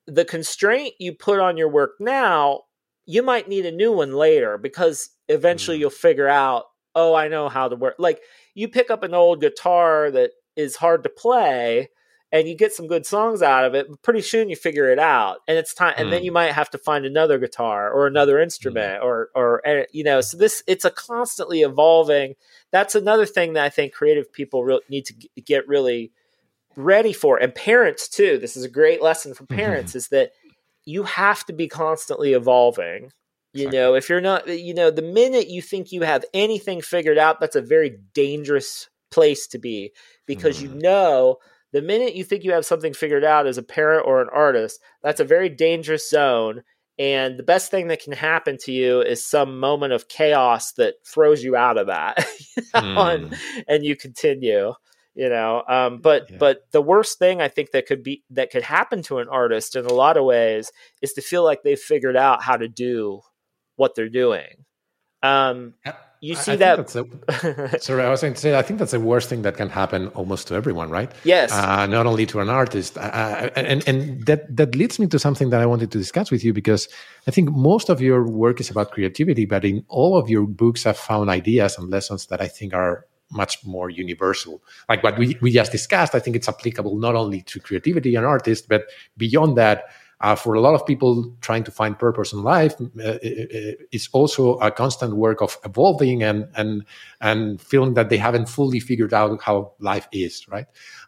the constraint you put on your work now, you might need a new one later because eventually mm. you'll figure out, oh, I know how to work. Like, you pick up an old guitar that is hard to play and you get some good songs out of it but pretty soon you figure it out and it's time and then hmm. you might have to find another guitar or another hmm. instrument mm. or or eh, you know so this it's a constantly evolving that's another thing that i think creative people re- need to get really ready for and parents too this is a great lesson for parents mm-hmm. is that you have to be constantly evolving you exactly. know, if you're not, you know, the minute you think you have anything figured out, that's a very dangerous place to be because mm. you know the minute you think you have something figured out as a parent or an artist, that's a very dangerous zone. And the best thing that can happen to you is some moment of chaos that throws you out of that, mm. and, and, you continue. You know, um, but yeah. but the worst thing I think that could be that could happen to an artist in a lot of ways is to feel like they've figured out how to do what they're doing. Um, you see I that. A, sorry, I was going to say, I think that's the worst thing that can happen almost to everyone, right? Yes. Uh, not only to an artist. Uh, uh, and and that, that leads me to something that I wanted to discuss with you because I think most of your work is about creativity, but in all of your books, I've found ideas and lessons that I think are much more universal. Like what we, we just discussed, I think it's applicable not only to creativity and artists, but beyond that, uh, for a lot of people trying to find purpose in life uh, it's also a constant work of evolving and and and feeling that they haven't fully figured out how life is right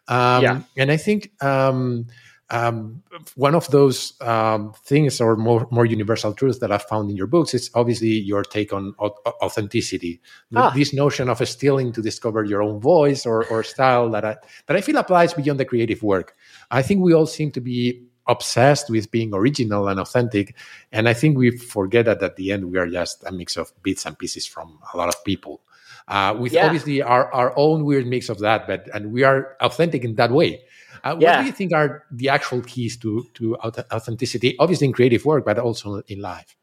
um, yeah. and i think um, um, one of those um, things or more, more universal truths that I've found in your books is obviously your take on authenticity. Ah. This notion of stealing to discover your own voice or, or style that I, that I feel applies beyond the creative work. I think we all seem to be obsessed with being original and authentic. And I think we forget that at the end we are just a mix of bits and pieces from a lot of people. Uh, with yeah. obviously our, our own weird mix of that, but and we are authentic in that way. Uh, yeah. What do you think are the actual keys to to authenticity? Obviously in creative work, but also in life.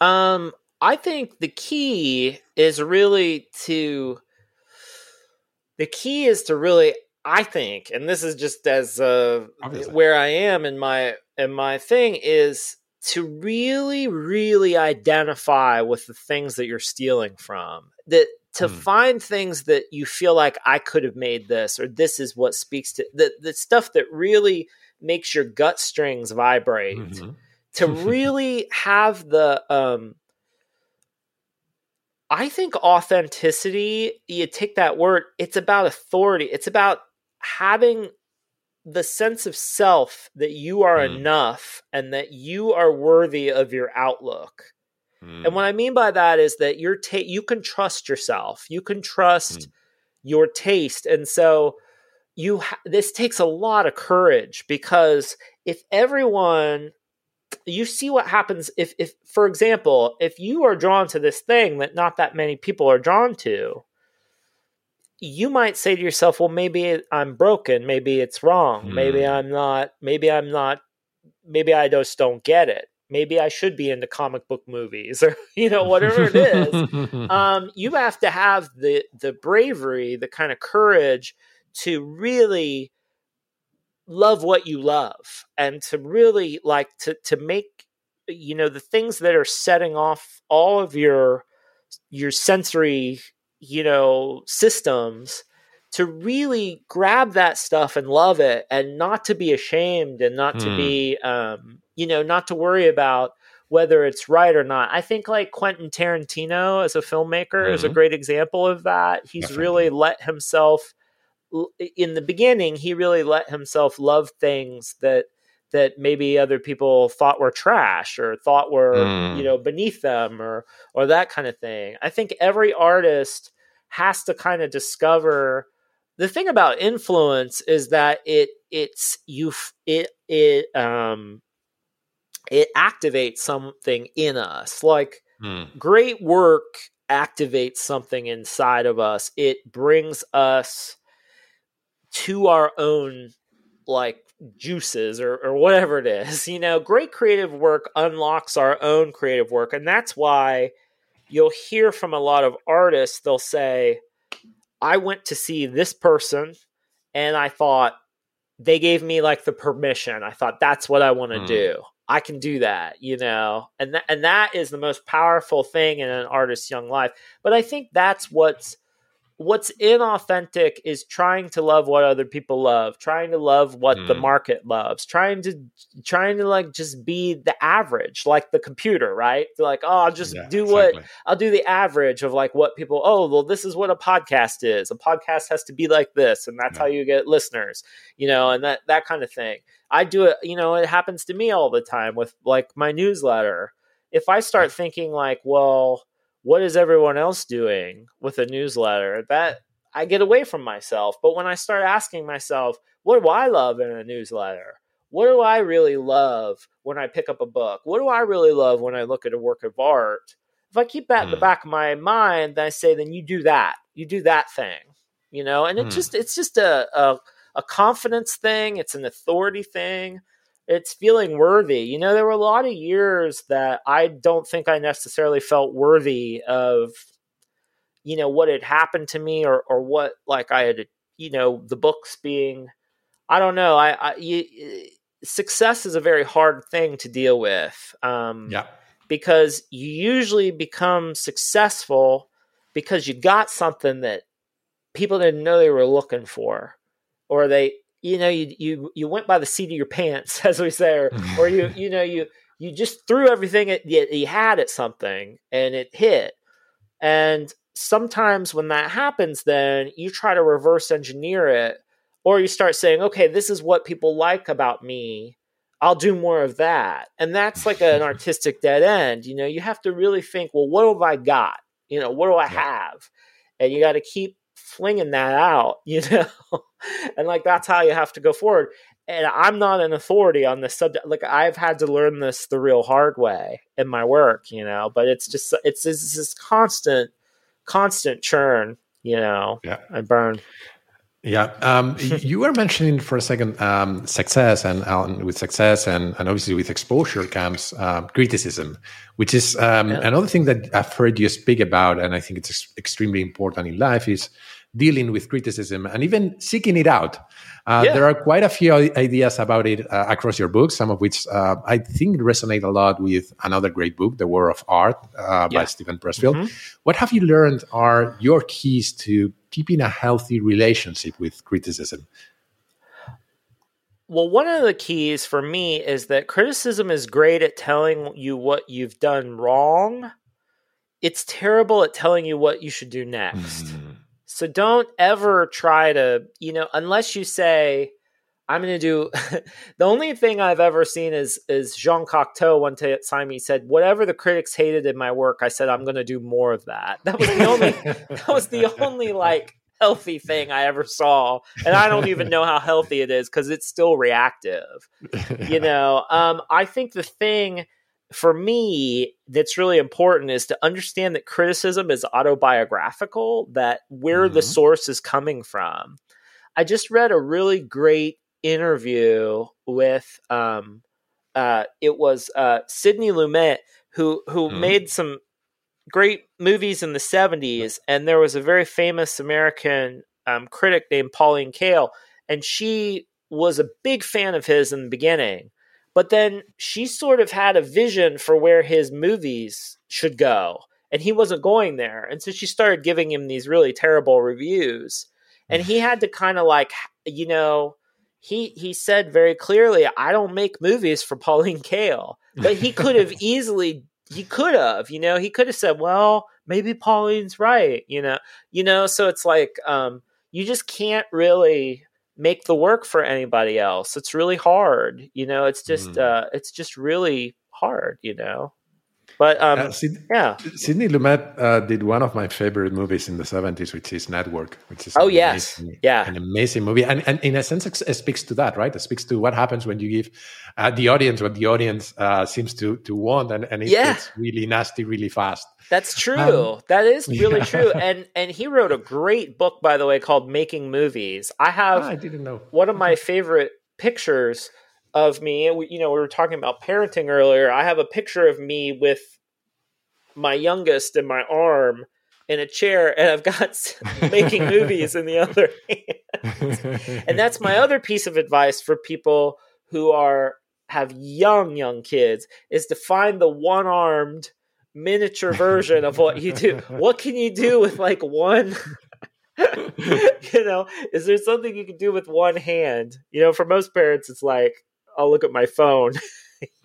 Um, I think the key is really to the key is to really I think, and this is just as uh, where I am in my in my thing is to really, really identify with the things that you're stealing from. That to mm. find things that you feel like I could have made this, or this is what speaks to the the stuff that really makes your gut strings vibrate. Mm-hmm. To really have the um, I think authenticity, you take that word, it's about authority. It's about having the sense of self that you are mm. enough and that you are worthy of your outlook. Mm. And what I mean by that is that you're ta- you can trust yourself. You can trust mm. your taste. And so you ha- this takes a lot of courage because if everyone you see what happens if if for example, if you are drawn to this thing that not that many people are drawn to, you might say to yourself, well, maybe I'm broken. Maybe it's wrong. Mm. Maybe hmm. I'm not, maybe I'm not, maybe I just don't get it. Maybe I should be into comic book movies or, you know, whatever it is. um, you have to have the, the bravery, the kind of courage to really love what you love and to really like to, to make, you know, the things that are setting off all of your, your sensory you know, systems to really grab that stuff and love it and not to be ashamed and not mm. to be, hmm. um, you know, not to worry about whether it's right or not. I think like Quentin Tarantino as a filmmaker mm-hmm. is a mm-hmm. great example of that. He's Definitely. really let himself in the beginning he really let himself love things that that maybe other people thought were trash or thought were mm. you know beneath them or or that kind of thing i think every artist has to kind of discover the thing about influence is that it it's you it it um it activates something in us like mm. great work activates something inside of us. It brings us to our own like juices or, or whatever it is. You know, great creative work unlocks our own creative work. And that's why you'll hear from a lot of artists, they'll say, I went to see this person and I thought they gave me like the permission. I thought that's what I want to mm. do. I can do that, you know. And th- and that is the most powerful thing in an artist's young life. But I think that's what's what's inauthentic is trying to love what other people love trying to love what mm. the market loves trying to trying to like just be the average like the computer right? They're like oh i'll just yeah, do what i'll do the average of like what people oh well this is what a podcast is. A podcast has to be like this and that's yeah. how you get listeners you know and that that kind of thing. I do it you know it happens to me all the time with like my newsletter. If i start thinking like well what is everyone else doing with a newsletter that i get away from myself? But when i start asking myself what do i love in a newsletter? What do i really love when i pick up a book? What do i really love when i look at a work of art? If i keep that mm. in the hmm. back of my mind then i say then you do that. You do that thing you know? And it mm. just it's just a, a a confidence thing. It's an authority thing it's feeling worthy. You know, there were a lot of years that I don't think I necessarily felt worthy of, you know, what had happened to me or or what like I had, you know, the books being, I don't know. I, I you, success is a very hard thing to deal with. Um, yeah, because you usually become successful because you got something that people didn't know they were looking for, or they you know you you you went by the seat of your pants as we say or, or you you know you you just threw everything at, you had at something and it hit. And sometimes when that happens then you try to reverse engineer it or you start saying okay this is what people like about me. I'll do more of that. And that's like an artistic dead end you know you have to really think well what have i got? You know what do i have? And you got to keep flinging that out, you know, and like that's how you have to go forward. And I'm not an authority on this subject. Like I've had to learn this the real hard way in my work, you know. But it's just it's, it's this constant, constant churn, you know. Yeah, and burn. Yeah, um, you were mentioning for a second um, success, and uh, with success, and, and obviously with exposure comes um, criticism, which is um, yeah. another thing that I've heard you speak about, and I think it's extremely important in life is dealing with criticism and even seeking it out. Uh, yeah. There are quite a few ideas about it uh, across your books, some of which uh, I think resonate a lot with another great book, The War of Art uh, yeah. by Steven Pressfield. Mm-hmm. What have you learned are your keys to keeping a healthy relationship with criticism? Well, one of the keys for me is that criticism is great at telling you what you've done wrong. It's terrible at telling you what you should do next. Mm-hmm. So don't ever try to, you know, unless you say, I'm going to do. the only thing I've ever seen is is Jean Cocteau one time he said, "Whatever the critics hated in my work, I said I'm going to do more of that." That was the only. that was the only like healthy thing I ever saw, and I don't even know how healthy it is because it's still reactive. You know, um, I think the thing for me that's really important is to understand that criticism is autobiographical that where mm-hmm. the source is coming from i just read a really great interview with um uh it was uh sidney lumet who who mm-hmm. made some great movies in the 70s and there was a very famous american um, critic named pauline kael and she was a big fan of his in the beginning but then she sort of had a vision for where his movies should go, and he wasn't going there. And so she started giving him these really terrible reviews. And he had to kind of like, you know, he he said very clearly, I don't make movies for Pauline Kael. But he could have easily he could have, you know, he could have said, Well, maybe Pauline's right, you know. You know, so it's like um you just can't really make the work for anybody else. It's really hard, you know. It's just mm. uh, it's just really hard, you know. But um, uh, Sid- yeah, Sidney Lumet uh, did one of my favorite movies in the seventies, which is Network, which is oh yes, amazing, yeah, an amazing movie, and, and in a sense, it speaks to that, right? It speaks to what happens when you give uh, the audience what the audience uh, seems to to want, and, and it yeah. gets really nasty really fast. That's true. Um, that is really yeah. true. And and he wrote a great book, by the way, called Making Movies. I have. Ah, I didn't know. One of my favorite pictures of me. We, you know, we were talking about parenting earlier. I have a picture of me with my youngest in my arm in a chair, and I've got making movies in the other hand. and that's my other piece of advice for people who are have young young kids is to find the one armed miniature version of what you do. What can you do with like one? you know, is there something you can do with one hand? You know, for most parents, it's like, I'll look at my phone.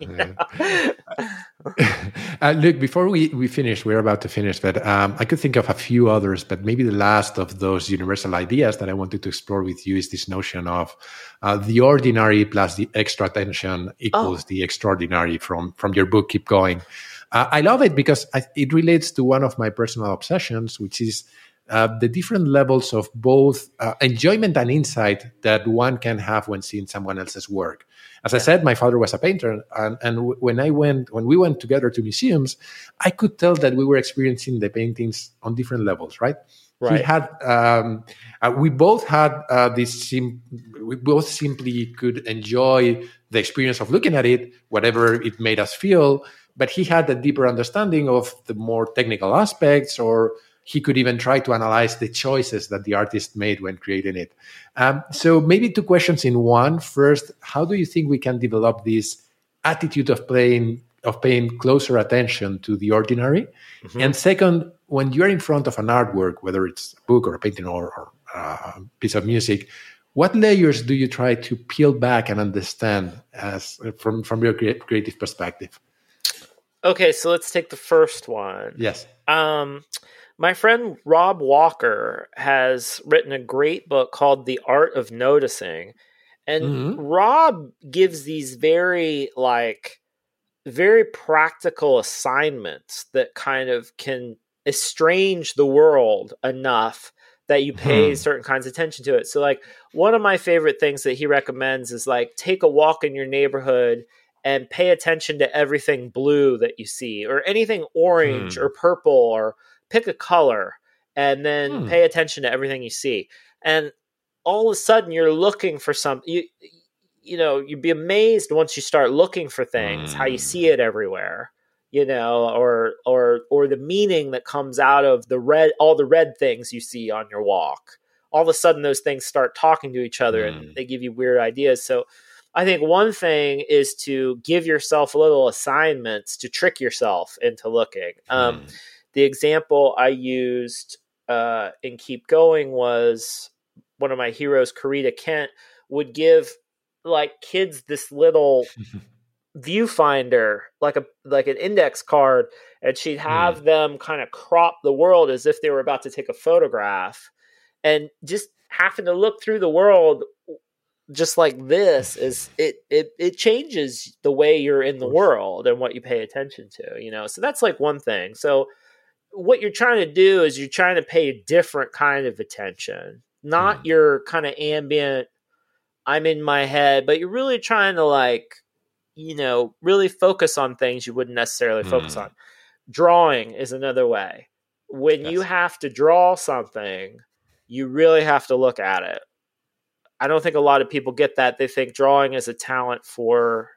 uh, look, before we, we finish, we're about to finish, but um, I could think of a few others, but maybe the last of those universal ideas that I wanted to explore with you is this notion of uh, the ordinary plus the extra attention equals oh. the extraordinary from, from your book, Keep Going. Uh, I love it because I, it relates to one of my personal obsessions, which is uh, the different levels of both uh, enjoyment and insight that one can have when seeing someone else's work. As. I said, my father was a painter, and, and when I went, when we went together to museums, I could tell that we were experiencing the paintings on different levels, right? Right. He had, um, uh, we both had uh, this. Sim- we both simply could enjoy the experience of looking at it, whatever it made us feel. But he had a deeper understanding of the more technical aspects or he could even try to analyze the choices that the artist made when creating it. Um, so maybe two questions in one. First, how do you think we can develop this attitude of playing of paying closer attention to the ordinary? Mm-hmm. And second, when you're in front of an artwork, whether it's a book or a painting or, or a piece of music, what layers do you try to peel back and understand as from from your creative perspective? Okay, so let's take the first one. Yes. Um, my friend Rob Walker has written a great book called The Art of Noticing. And mm-hmm. Rob gives these very like very practical assignments that kind of can estrange the world enough that you pay hmm. certain kinds of attention to it. So like one of my favorite things that he recommends is like take a walk in your neighborhood and pay attention to everything blue that you see or anything orange hmm. or purple or pick a color and then hmm. pay attention to everything you see. And all of a sudden you're looking for something you you know, you'd be amazed once you start looking for things, how you see hmm. it everywhere you know or or or the meaning that comes out of the red all the red things you see on your walk all of a sudden those things start talking to each other and hmm. they give you weird ideas so i think one thing is to give yourself little assignments to trick yourself into looking um, the example I used uh, in Keep Going was one of my heroes, Corita Kent, would give like kids this little viewfinder, like a like an index card, and she'd have mm. them kind of crop the world as if they were about to take a photograph, and just having to look through the world just like this is it it it changes the way you're in the world and what you pay attention to you know? So that's like one thing. So what you're trying to do is you're trying to pay a different kind of attention, not mm. your kind of ambient, I'm in my head, but you're really trying to like, you know, really focus on things you wouldn't necessarily mm. focus on. Drawing is another way. When yes. you have to draw something, you really have to look at it. I don't think a lot of people get that. They think drawing is a talent for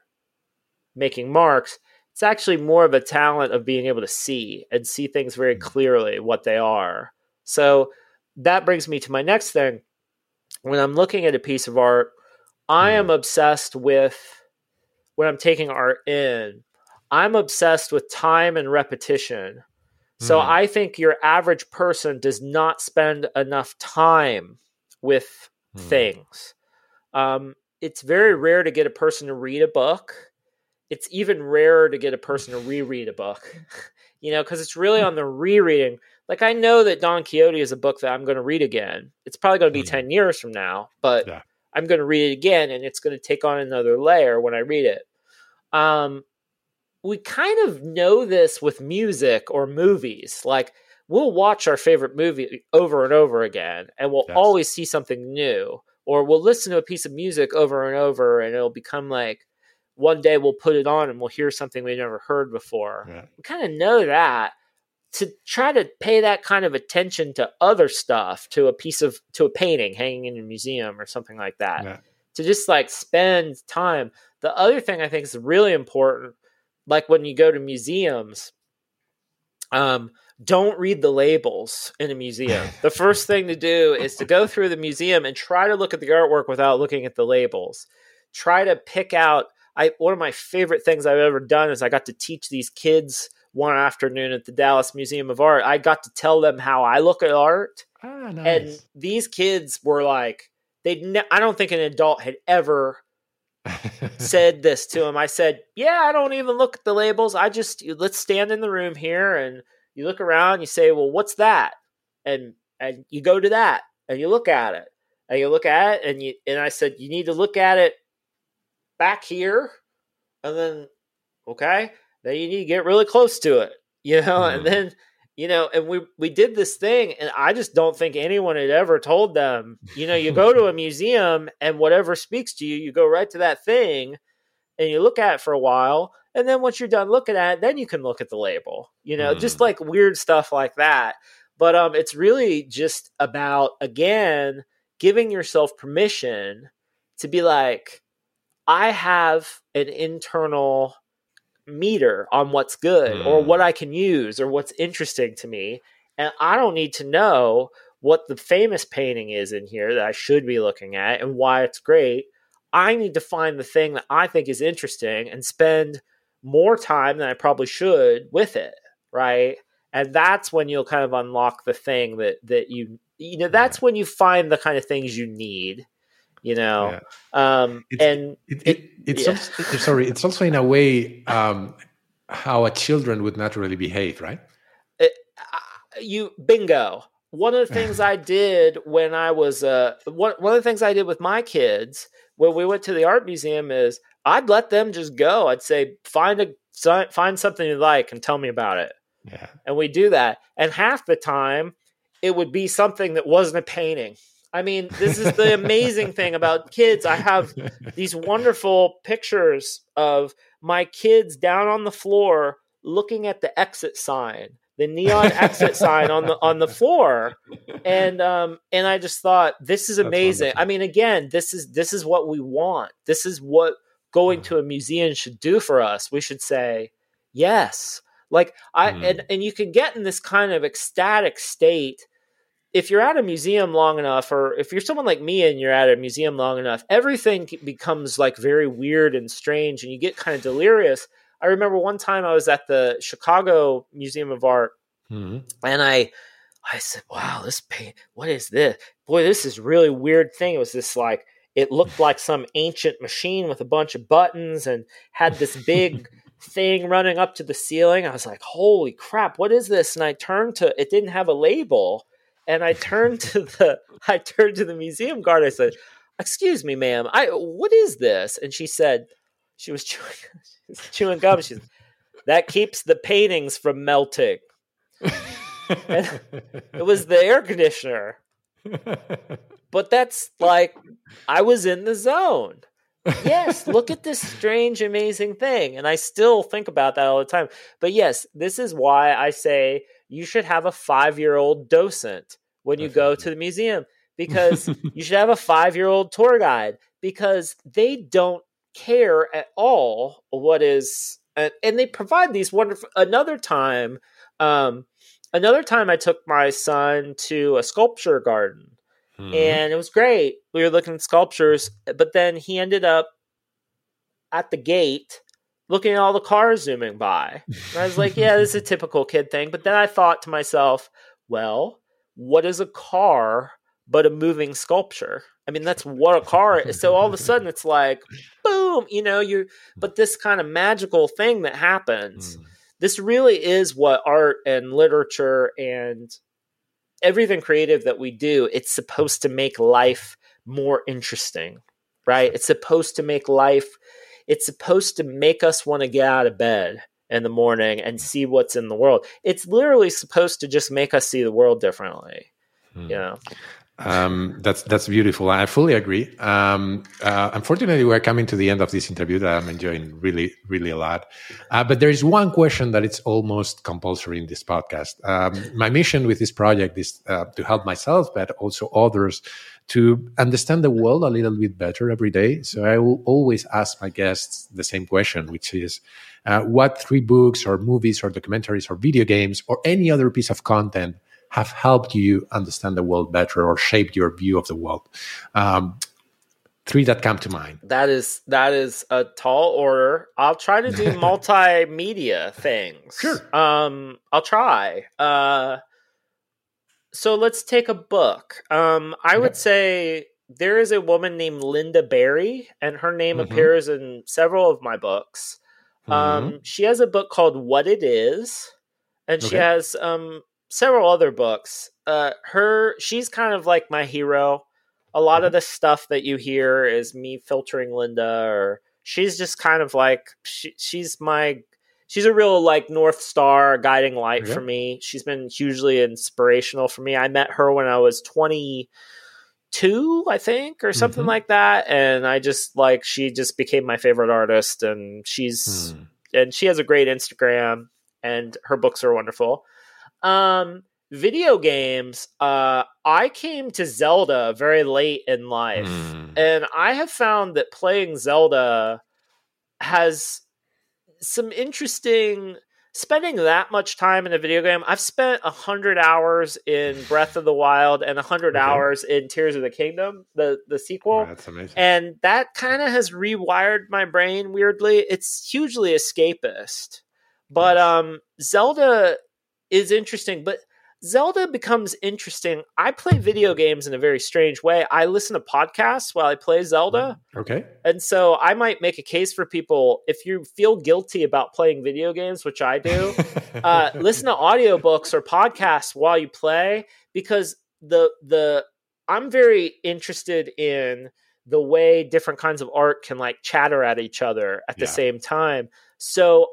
making marks it's actually more of a talent of being able to see and see things very mm. clearly what they are. So that brings me to my next thing. When I'm looking at a piece of art, I am mm. obsessed with when I'm taking art in, I'm obsessed with time and repetition. So mm. I think your average person does not spend enough time with mm. things. Um, it's very rare to get a person to read a book it's even rarer to get a person to reread a book, you know, because it's really on the rereading. Like I know that Don Quixote is a book that I'm going to read again. It's probably going to be mm-hmm. ten years from now, but yeah. I'm going to read it again, and it's going to take on another layer when I read it. Um, we kind of know this with music or movies. Like we'll watch our favorite movie over and over again and we'll yes. always see something new or we'll listen to a piece of music over and over and it'll become like one day we'll put it on and we'll hear something we never heard before. Yeah. We kind of know that to try to pay that kind of attention to other stuff, to a piece of to a painting hanging in a museum or something like that. Yeah. To just like spend time. The other thing I think is really important, like when you go to museums, um, don't read the labels in a museum. the first thing to do is to go through the museum and try to look at the artwork without looking at the labels. Try to pick out I one of my favorite things I've ever done is I got to teach these kids one afternoon at the Dallas Museum of Art. I got to tell them how I look at art. Ah, nice. And these kids were like they ne- I don't think an adult had ever said this to him. I said, "Yeah, I don't even look at the labels. I just let's stand in the room here and you look around, you say, "Well, what's that?" and and you go to that and you look at it. And you look at it and you and I said, "You need to look at it back here, and then okay, then you need to get really close to it, you know, mm-hmm. and then you know, and we we did this thing, and I just don't think anyone had ever told them, you know, you go to a museum and whatever speaks to you, you go right to that thing, and you look at it for a while, and then once you're done looking at it, then you can look at the label, you know, mm. just like weird stuff like that. But um, it's really just about again giving yourself permission to be like, I have an internal meter on what's good mm. or what I can use or what's interesting to me. And I don't need to know what the famous painting is in here that I should be looking at and why it's great. I need to find the thing that I think is interesting and spend more time than I probably should with it, right? And that's when you'll kind of unlock the thing that that you you know that's when you find the kind of things you need you know? Yeah. um it's, and it, it, it's yeah. also, sorry it's also in a way um how a children would naturally behave right? It, uh, you bingo. One of the things i did when i was uh one, one of the things i did with my kids when we went to the art museum is i'd let them just go. I'd say find a find something you like and tell me about it. Yeah. And we do that. And half the time it would be something that wasn't a painting I mean, this is the amazing thing about kids. I have these wonderful pictures of my kids down on the floor looking at the exit sign, the neon exit sign on the on the floor. And um and I just thought this is amazing. I mean, again, this is this is what we want. This is what going to a museum should do for us. We should say, yes. Like I mm. and and you can get in this kind of ecstatic state if you're at a museum long enough, or if you're someone like me and you're at a museum long enough, everything becomes like very weird and strange, and you get kind of delirious. I remember one time I was at the Chicago Museum of Art, mm-hmm. and I, I said, "Wow, this paint! What is this? Boy, this is really weird thing." It was this like it looked like some ancient machine with a bunch of buttons and had this big thing running up to the ceiling. I was like, "Holy crap! What is this?" And I turned to it; didn't have a label and I turned to the I turned to the museum guard. I said, "Excuse me, ma'am. I what is this?" And she said, she was chewing, she was chewing gum. She said, "That keeps the paintings from melting." it was the air conditioner. But that's like I was in the zone. Yes, look at this strange, amazing thing. And I still think about that all the time. But yes, this is why I say you should have a five year old docent when you go to the museum because you should have a five year old tour guide because they don't care at all what is and, and they provide these wonderful another time um another time i took my son to a sculpture garden mm-hmm. and it was great we were looking at sculptures but then he ended up at the gate looking at all the cars zooming by. And I was like, yeah, this is a typical kid thing. But then I thought to myself, well, what is a car but a moving sculpture? I mean, that's what a car is. So all of a sudden it's like, boom, you know, you but this kind of magical thing that happens. Mm. This really is what art and literature and everything creative that we do, it's supposed to make life more interesting, right? It's supposed to make life it's supposed to make us want to get out of bed in the morning and see what's in the world. It's literally supposed to just make us see the world differently. Hmm. You know. Um, that's that's beautiful. I fully agree. Um, uh, unfortunately, we're coming to the end of this interview that I'm enjoying really, really a lot. Uh, but there is one question that it's almost compulsory in this podcast. Um, my mission with this project is uh, to help myself, but also others, to understand the world a little bit better every day. So I will always ask my guests the same question, which is, uh, what three books or movies or documentaries or video games or any other piece of content have helped you understand the world better or shaped your view of the world? Um, three that come to mind. That is that is a tall order. I'll try to do multimedia things. Sure. Um, I'll try. Uh, so let's take a book. Um, I would say there is a woman named Lynda Barry, and her name mm-hmm. appears in several of my books. Mm-hmm. Um, she has a book called What It Is, and okay. she has um, several other books. Uh, her she's kind of like my hero. A lot mm-hmm. of the stuff that you hear is me filtering Lynda, or she's just kind of like she, she's my she's a real like north star guiding light for me. She's been hugely inspirational for me. I met her when I was twenty two, I think, or something mm-hmm. like that, and I just like she just became my favorite artist, and she's hmm. and she has a great Instagram, and her books are wonderful. Um, video games, uh, I came to Zelda very late in life, mm. and I have found that playing Zelda has some interesting spending that much time in a video game. I've spent a hundred hours in Breath of the Wild and a hundred hours in Tears of the Kingdom, the the sequel. Oh, that's amazing. And that kind of has rewired my brain weirdly. It's hugely escapist. But um Zelda is interesting, but Zelda becomes interesting. I play video games in a very strange way. I listen to podcasts while I play Zelda. Mm, okay. And so I might make a case for people if you feel guilty about playing video games, which I do, uh, listen to audiobooks or podcasts while you play because the the I'm very interested in the way different kinds of art can like chatter at each other at the yeah. same time. So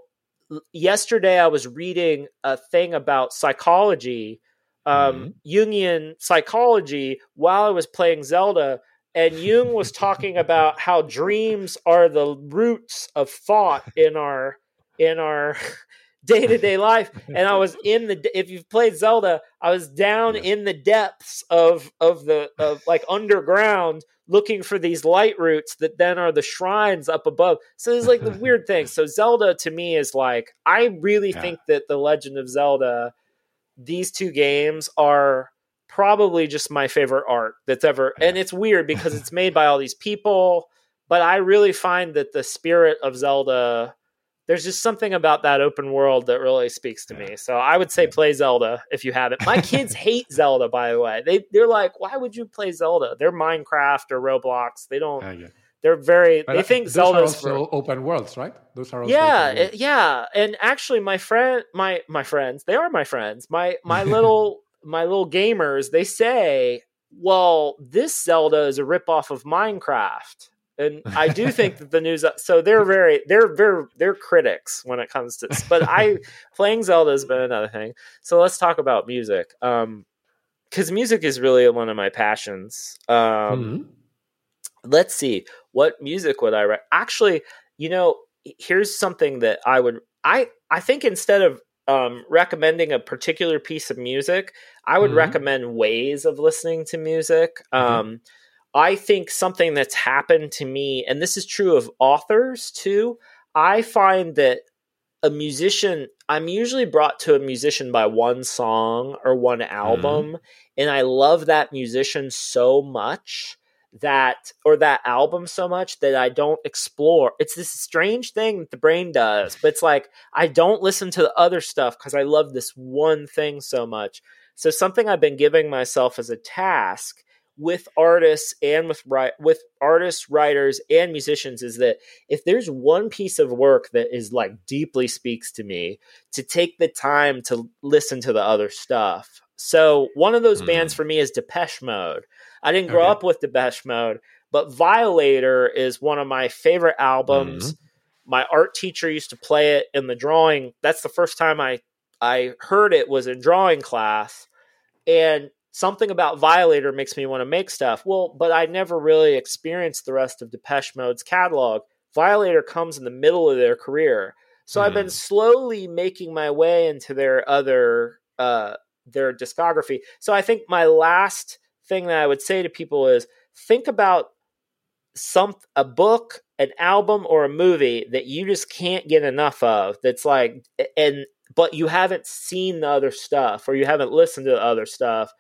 yesterday I was reading a thing about psychology, um, mm-hmm. Jungian psychology, while I was playing Zelda. And Jung was talking about how dreams are the roots of thought in our in our day to day life. And I was in the if you've played Zelda, I was down in the depths of of the of like underground looking for these light roots that then are the shrines up above. So there's like the weird thing. So Zelda to me is like I really yeah. think that the Legend of Zelda, these two games are probably just my favorite art that's ever. And it's weird because it's made by all these people, but I really find that the spirit of Zelda there's just something about that open world that really speaks to me. So I would say play Zelda if you haven't. My kids hate Zelda, by the way. They they're like, why would you play Zelda? They're Minecraft or Roblox. They don't. Uh, They're very. But they think Zelda's also for, open worlds, right? Those are yeah, yeah. And actually, my friend, my my friends, they are my friends. My my little my little gamers, they say, well, this Zelda is a ripoff of Minecraft and I do think that the news. So they're very, they're very, they're critics when it comes to. But I playing Zelda has been another thing. So let's talk about music, um, because music is really one of my passions. Um, mm-hmm. let's see, what music would I? Re- Actually, you know, here's something that I would. I I think instead of um, recommending a particular piece of music, I would mm-hmm. recommend ways of listening to music. Mm-hmm. I think something that's happened to me, and this is true of authors too, I find that a musician, I'm usually brought to a musician by one song or one album, mm-hmm. and I love that musician so much that or that album so much that I don't explore. It's this strange thing that the brain does, but it's like I don't listen to the other stuff because I love this one thing so much. So something I've been giving myself as a task with artists and with with artists, writers, and musicians is that if there's one piece of work that is like deeply speaks to me, to take the time to listen to the other stuff. So one of those mm. bands for me is Depeche Mode. I didn't grow okay. up with Depeche Mode, but Violator is one of my favorite albums. Mm. my art teacher used to play it in the drawing. That's the first time I I heard it was in drawing class, and something about Violator makes me want to make stuff. Well, but I never really experienced the rest of Depeche Mode's catalog. Violator comes in the middle of their career. So mm. I've been hmm. slowly making my way into their other uh their discography. So I think my last thing that I would say to people is think about some a book, an album or a movie that you just can't get enough of that's like and but you haven't seen the other stuff or you haven't listened to the other stuff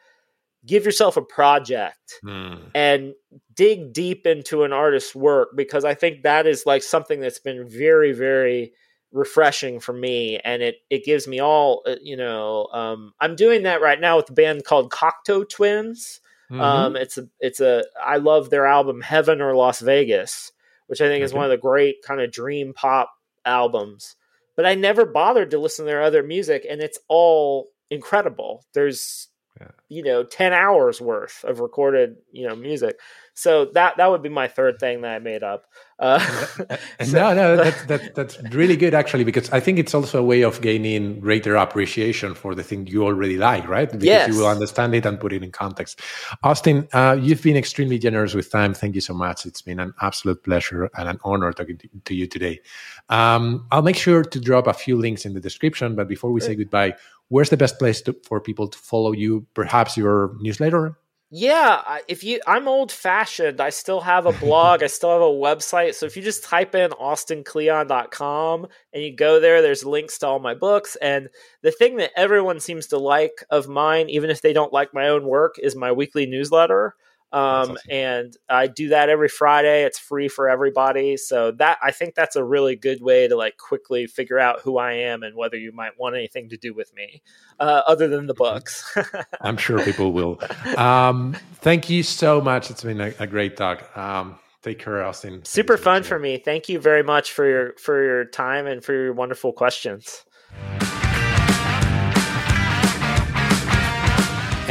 give yourself a project mm. and dig deep into an artist's work because I think that is like something that's been very, very refreshing for me and it it gives me all uh, you know um, i'm doing that right now with a band called cocteau twins mm-hmm. um, it's a it's a i love their album heaven or las vegas which i think okay. is one of the great kind of dream pop albums but i never bothered to listen to their other music and it's all incredible there's yeah. you know 10 hours worth of recorded you know music. So that that would be my third thing that i made up. Uh, so, no no that's, that's that's really good actually because i think it's also a way of gaining greater appreciation for the thing you already like right? Because yes. you will understand it and put it in context. Austin uh, you've been extremely generous with time. Thank you so much. It's been an absolute pleasure and an honor talking to, to you today. Um, i'll make sure to drop a few links in the description but before we say goodbye where's the best place to, for people to follow you? Perhaps your newsletter? Yeah, if you, I'm old fashioned. I still have a blog. I still have a website. So if you just type in austinkleon.com and you go there, there's links to all my books. And the thing that everyone seems to like of mine, even if they don't like my own work, is my weekly newsletter. Um, awesome. and I do that every Friday. It's free for everybody. So that I think that's a really good way to like quickly figure out who I am and whether you might want anything to do with me, uh, other than the books. I'm sure people will. Um, thank you so much. It's been a, a great talk. Um, take care, Austin. Super fun for me. Thank you very much for your for your time and for your wonderful questions.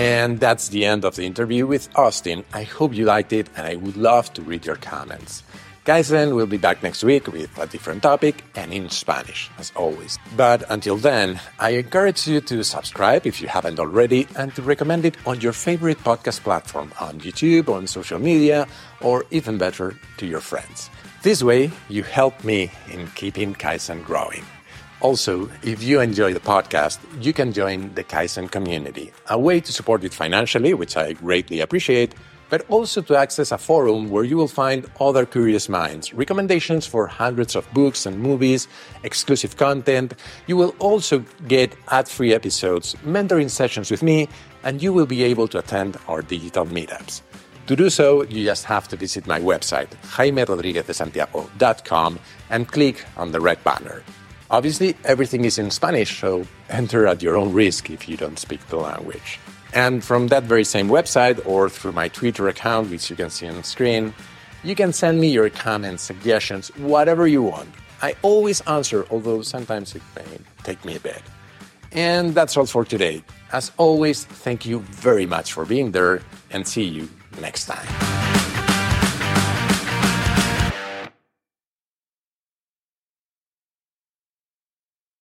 And that's the end of the interview with Austin. I hope you liked it and I would love to read your comments. Kaizen will be back next week with a different topic and in Spanish, as always. But until then, I encourage you to subscribe if you haven't already and to recommend it on your favorite podcast platform on YouTube, on social media, or even better, to your friends. This way, you help me in keeping Kaizen growing. Also, if you enjoy the podcast, you can join the Kaizen community, a way to support it financially, which I greatly appreciate, but also to access a forum where you will find other curious minds, recommendations for hundreds of books and movies, exclusive content. You will also get ad free episodes, mentoring sessions with me, and you will be able to attend our digital meetups. To do so, you just have to visit my website, jaimerodriguezdesantiago.com, and click on the red banner. Obviously, everything is in Spanish, so enter at your own risk if you don't speak the language. And from that very same website or through my Twitter account, which you can see on the screen, you can send me your comments, suggestions, whatever you want. I always answer, although sometimes it may take me a bit. And that's all for today. As always, thank you very much for being there and see you next time.